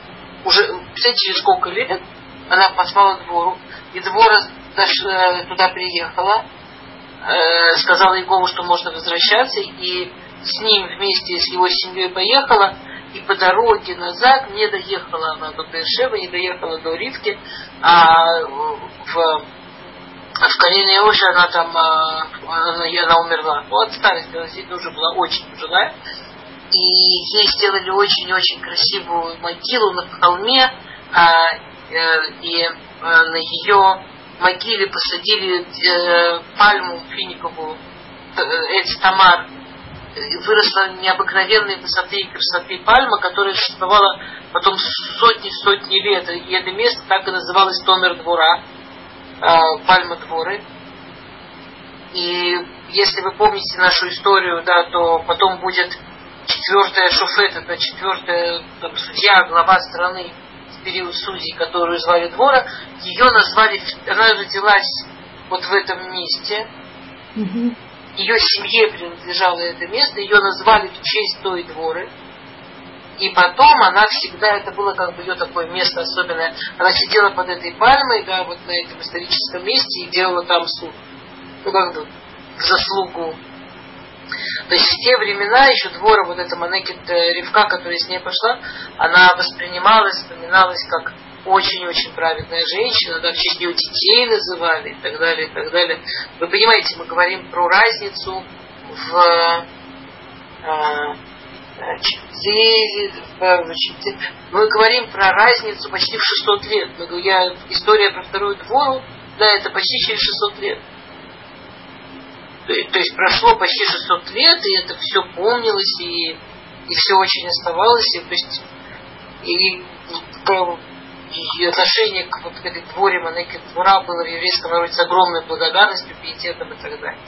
Уже, представляете, через сколько лет она послала двору, и двора э, туда приехала, э, сказала Якову, что можно возвращаться, и с ним вместе с его семьей поехала, и по дороге назад не доехала она до Бершева, не доехала до Ривки, а в, в Калине Оше она там, а, она, она умерла. Ну, от старости, она уже была очень пожилая. И ей сделали очень-очень красивую могилу на холме, а, э, и а, на ее могиле посадили э, пальму финиковую, э, Эти Тамар, выросла необыкновенной высоты и красоты пальма, которая существовала потом сотни-сотни лет. И это место так и называлось Томер двора, э, пальма дворы. И если вы помните нашу историю, да, то потом будет четвертая шуфет, это четвертая там, судья, глава страны в период судей, которую звали Двора, ее назвали, она родилась вот в этом месте. Mm-hmm ее семье принадлежало это место, ее назвали в честь той дворы. И потом она всегда, это было как бы ее такое место особенное, она сидела под этой пальмой, да, вот на этом историческом месте и делала там суд. Ну, как бы заслугу. То есть в те времена еще двора, вот эта Манекет э, Ревка, которая с ней пошла, она воспринималась, вспоминалась как очень-очень праведная женщина, да, в честь нее детей называли и так далее, и так далее. Вы понимаете, мы говорим про разницу в а, мы говорим про разницу почти в 600 лет. Я, история про вторую двору, да, это почти через 600 лет. То, то есть прошло почти 600 лет, и это все помнилось, и, и все очень оставалось. И, то есть, и и отношение к, вот, к этой дворе Манеке Двора было в еврейском народе с огромной благодарностью, пиететом и так далее.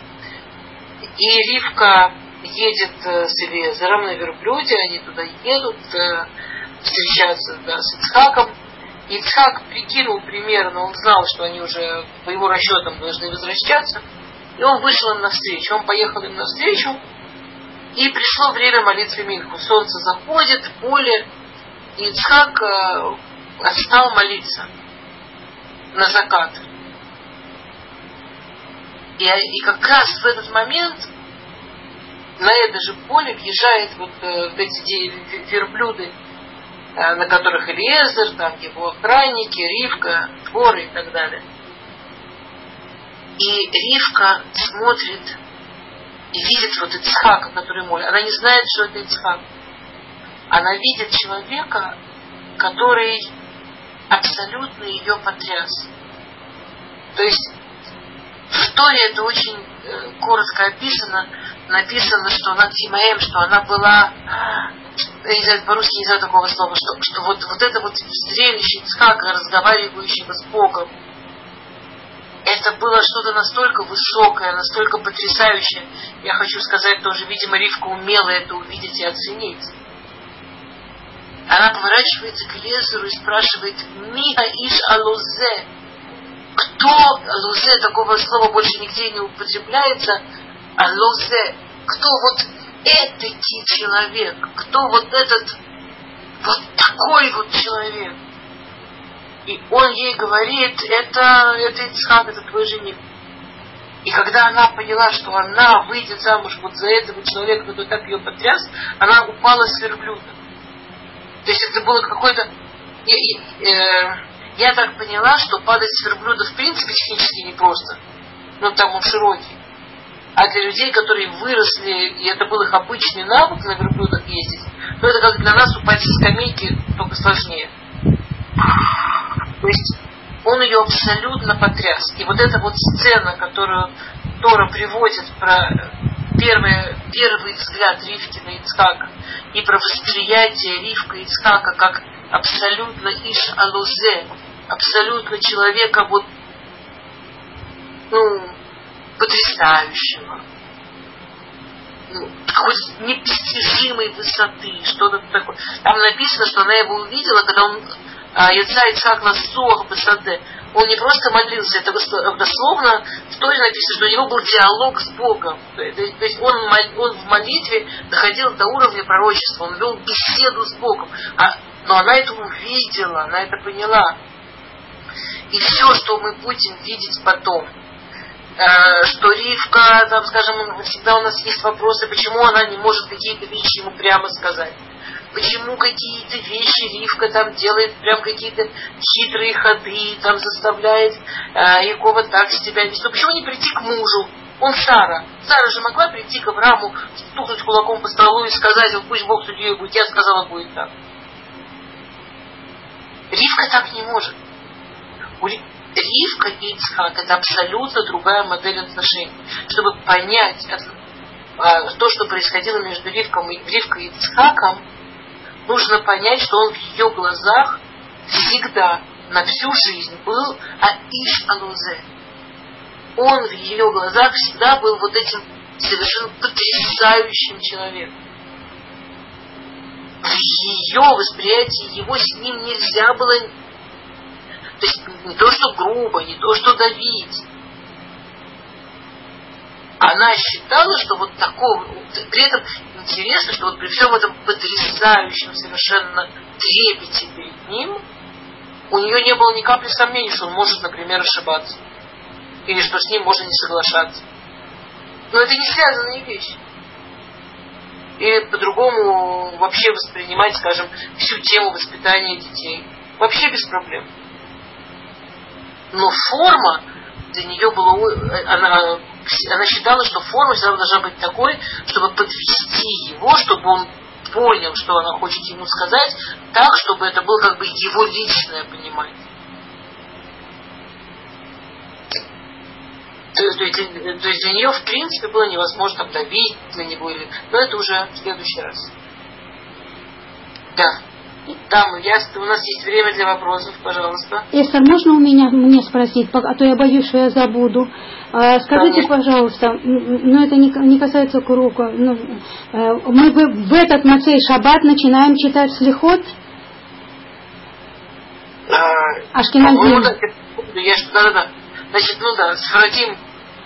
И Ривка едет э, с Элиезером на верблюде, они туда едут, э, встречаться да, с Ицхаком. Ицхак прикинул примерно, он знал, что они уже по его расчетам должны возвращаться, и он вышел им навстречу. Он поехал им навстречу, и пришло время молитвы Минху. Солнце заходит, поле, и Ицхак э, стал молиться на закат. И, и как раз в этот момент на это же поле въезжает вот, э, вот эти верблюды, э, на которых Элиезер, там его охранники, Ривка, Творы и так далее. И Ривка смотрит и видит вот Ицхака, который молит. Она не знает, что это Ицхак. Она видит человека, который абсолютно ее потряс. То есть в Торе это очень э, коротко описано, написано, что она Тимаем, что она была, не знаю, по-русски не знаю такого слова, что, что вот, вот это вот зрелище Ицхака, разговаривающего с Богом, это было что-то настолько высокое, настолько потрясающее. Я хочу сказать тоже, видимо, Ривка умела это увидеть и оценить. Она поворачивается к Лезеру и спрашивает, Миа иш алузе. Кто, лузе, такого слова больше нигде не употребляется, алузе, кто вот этакий человек, кто вот этот, вот такой вот человек. И он ей говорит, это, это Ицхак, это твой жених. И когда она поняла, что она выйдет замуж вот за этого человека, который так ее потряс, она упала с верблюда. То есть это было какое-то... Э, я так поняла, что падать с верблюда в принципе технически непросто. Ну, там он широкий. А для людей, которые выросли, и это был их обычный навык на верблюдах ездить, то это как для нас упасть с скамейки, только сложнее. То есть он ее абсолютно потряс. И вот эта вот сцена, которую Тора приводит про первый, первый взгляд Ривки на Ицхака и про восприятие Ривка Ицхака как абсолютно иш алузе, абсолютно человека вот, ну, потрясающего, ну, какой-то непостижимой высоты, что-то такое. Там написано, что она его увидела, когда он а, Яца Ицхак Ласуах Басаде. Он не просто молился, это дословно в той написано, что у него был диалог с Богом. То есть он, он в молитве доходил до уровня пророчества, он вел беседу с Богом. А, но она это увидела, она это поняла. И все, что мы будем видеть потом, э, что Ривка, там, скажем, всегда у нас есть вопросы, почему она не может какие-то вещи ему прямо сказать почему какие-то вещи Ривка там делает, прям какие-то хитрые ходы, там заставляет э, Якова так себя вести. Но почему не прийти к мужу? Он Сара. Сара же могла прийти к Аврааму, стукнуть кулаком по столу и сказать, пусть Бог судьей будет. Я сказала, будет так. Ривка так не может. Ривка и Ицхак это абсолютно другая модель отношений. Чтобы понять а, то, что происходило между Ривком и, Ривкой и Ицхаком, нужно понять, что он в ее глазах всегда, на всю жизнь был Аиш Алузе. Он в ее глазах всегда был вот этим совершенно потрясающим человеком. В ее восприятии его с ним нельзя было то есть не то, что грубо, не то, что давить, она считала, что вот такого, при этом интересно, что вот при всем этом потрясающем совершенно трепете перед ним, у нее не было ни капли сомнений, что он может, например, ошибаться. Или что с ним можно не соглашаться. Но это не связанные вещи. Или по-другому вообще воспринимать, скажем, всю тему воспитания детей. Вообще без проблем. Но форма для нее была, она она считала, что форма всегда должна быть такой, чтобы подвести его, чтобы он понял, что она хочет ему сказать, так, чтобы это было как бы его личное понимание. То, то, есть, то есть для нее, в принципе, было невозможно там давить на него, или, но это уже в следующий раз. Да. Там, я, у нас есть время для вопросов, пожалуйста. Эстер, можно у меня мне спросить, а то я боюсь, что я забуду. А, скажите, пожалуйста, ну это не, не касается к уроку, ну, э, мы в, в этот Мацей Шаббат начинаем читать слихот? А, Ашкеназим. Да, да, да. Значит, ну да, сфратим.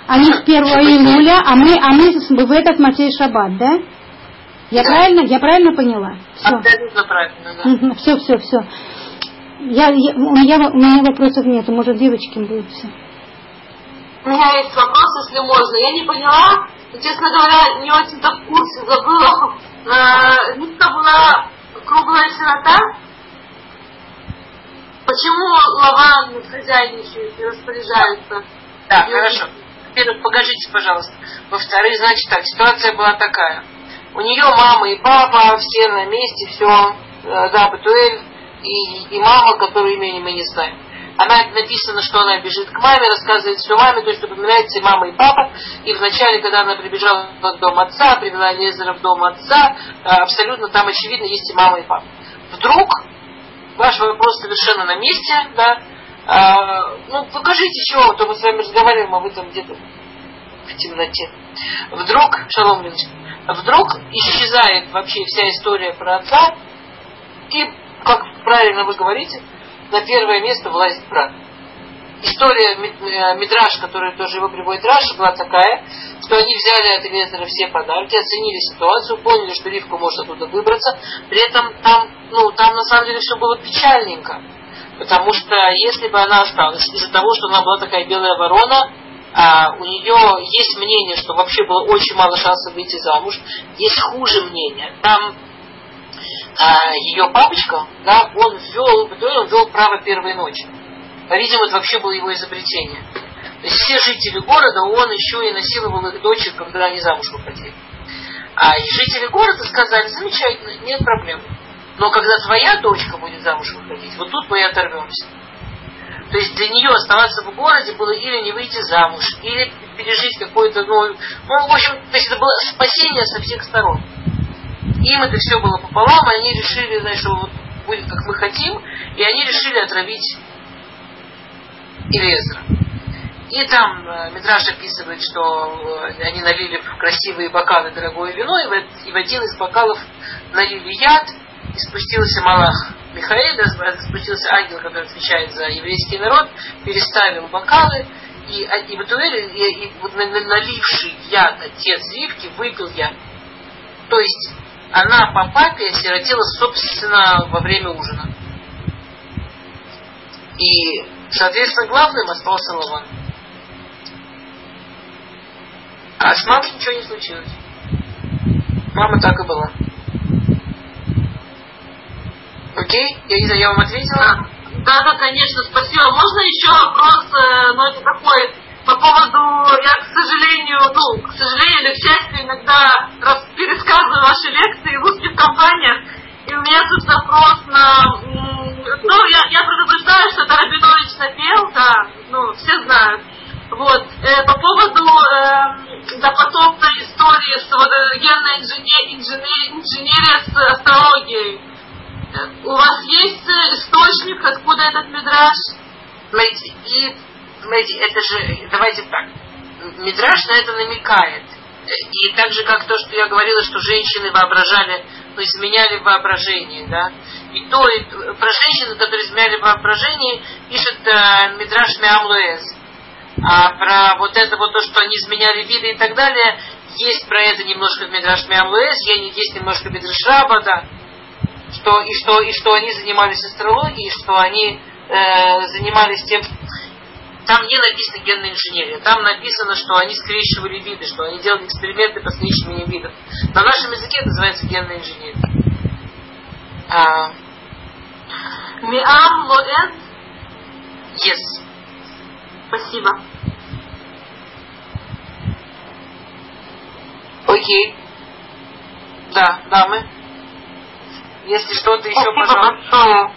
Они с 1 июля, а мы, а мы в этот Мацей Шаббат, да? Я да. правильно, я правильно поняла? Все. Абсолютно правильно, да. Все, все, все. Я, я, у, меня, у меня вопросов нет, может девочки будут все. У меня есть вопрос, если можно. Я не поняла, честно говоря, не очень-то в курсе, забыла. Э, Нитка была круглая сирота. Почему Лаван хозяйничает и распоряжается? Да, хорошо. Во-первых, покажите, пожалуйста. Во-вторых, значит так, ситуация была такая у нее мама и папа, все на месте, все, э, да, Бетуэль и, и мама, которую имени мы не знаем. Она написано, что она бежит к маме, рассказывает все маме, то есть упоминается мама и папа. И вначале, когда она прибежала в дом отца, привела Лезера в дом отца, а, абсолютно там очевидно есть и мама и папа. Вдруг ваш вопрос совершенно на месте, да, а, ну, покажите еще, а то мы с вами разговариваем, а вы там где-то в темноте. Вдруг, шалом, Леночка, вдруг исчезает вообще вся история про отца, и, как правильно вы говорите, на первое место влазит брат. История Мидраш, который тоже его приводит Раша, была такая, что они взяли от Элезера все подарки, оценили ситуацию, поняли, что Ривка может оттуда выбраться. При этом там, ну, там на самом деле все было печальненько. Потому что если бы она осталась из-за того, что она была такая белая ворона, а, у нее есть мнение, что вообще было очень мало шансов выйти замуж. Есть хуже мнение. Там а, ее папочка, да, он ввел, он ввел право первой ночи. По-видимому, это вообще было его изобретение. То есть все жители города, он еще и насиловал их дочек, когда они замуж выходили. А жители города сказали, замечательно, нет проблем. Но когда твоя дочка будет замуж выходить, вот тут мы и оторвемся. То есть для нее оставаться в городе было или не выйти замуж, или пережить какое-то, ну, ну, в общем, то есть это было спасение со всех сторон. Им это все было пополам, и они решили, знаешь, что вот будет как мы хотим, и они решили отравить Илезра. И там э, Митраш описывает, что э, они налили в красивые бокалы дорогое вино, и в, один из бокалов налили яд, и спустился Малах Михаил, спустился ангел, который отвечает за еврейский народ, переставил бокалы, и, а, и Батуэль, и, и, наливший яд отец Ривки, выпил яд. То есть она по папе осиротела, собственно, во время ужина. И, соответственно, главным остался Лаван. А с мамой ничего не случилось. Мама так и была. Окей? Я не знаю, я вам ответила? Да, да, конечно, спасибо. Можно еще вопрос, э, но это такой по поводу, я, к сожалению, ну, к сожалению или к счастью, иногда раз, пересказываю ваши лекции в узких компаниях, и у меня тут запрос на... Ну, я, я предупреждаю, что это Рабинович напел, да, ну, все знают. Вот, э, по поводу э, допотопной истории с вот, генной инженер, инженер, с астрологией, э, у вас есть э, источник, откуда этот мидраж? Смотрите, Смотрите, это же, давайте так, Мидраш на это намекает. И так же, как то, что я говорила, что женщины воображали, ну, изменяли воображение, да. И то, и про женщин, которые изменяли воображение, пишет э, Мидраш Миамлуэс. А про вот это вот то, что они изменяли виды и так далее, есть про это немножко в Мидраш Миамлуэс, есть немножко Мидраш Раба, да. Что, и, что, и что они занимались астрологией, что они э, занимались тем, там не написано генная инженерия. Там написано, что они скрещивали виды, что они делали эксперименты по скрещиванию видов. На нашем языке это называется генная инженерия. А... Миам лоэс? Yes. Спасибо. Окей. Да, дамы. Если что-то еще, Спасибо пожалуйста. большое.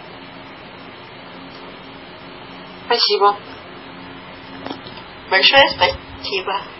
Спасибо. Большое спасибо.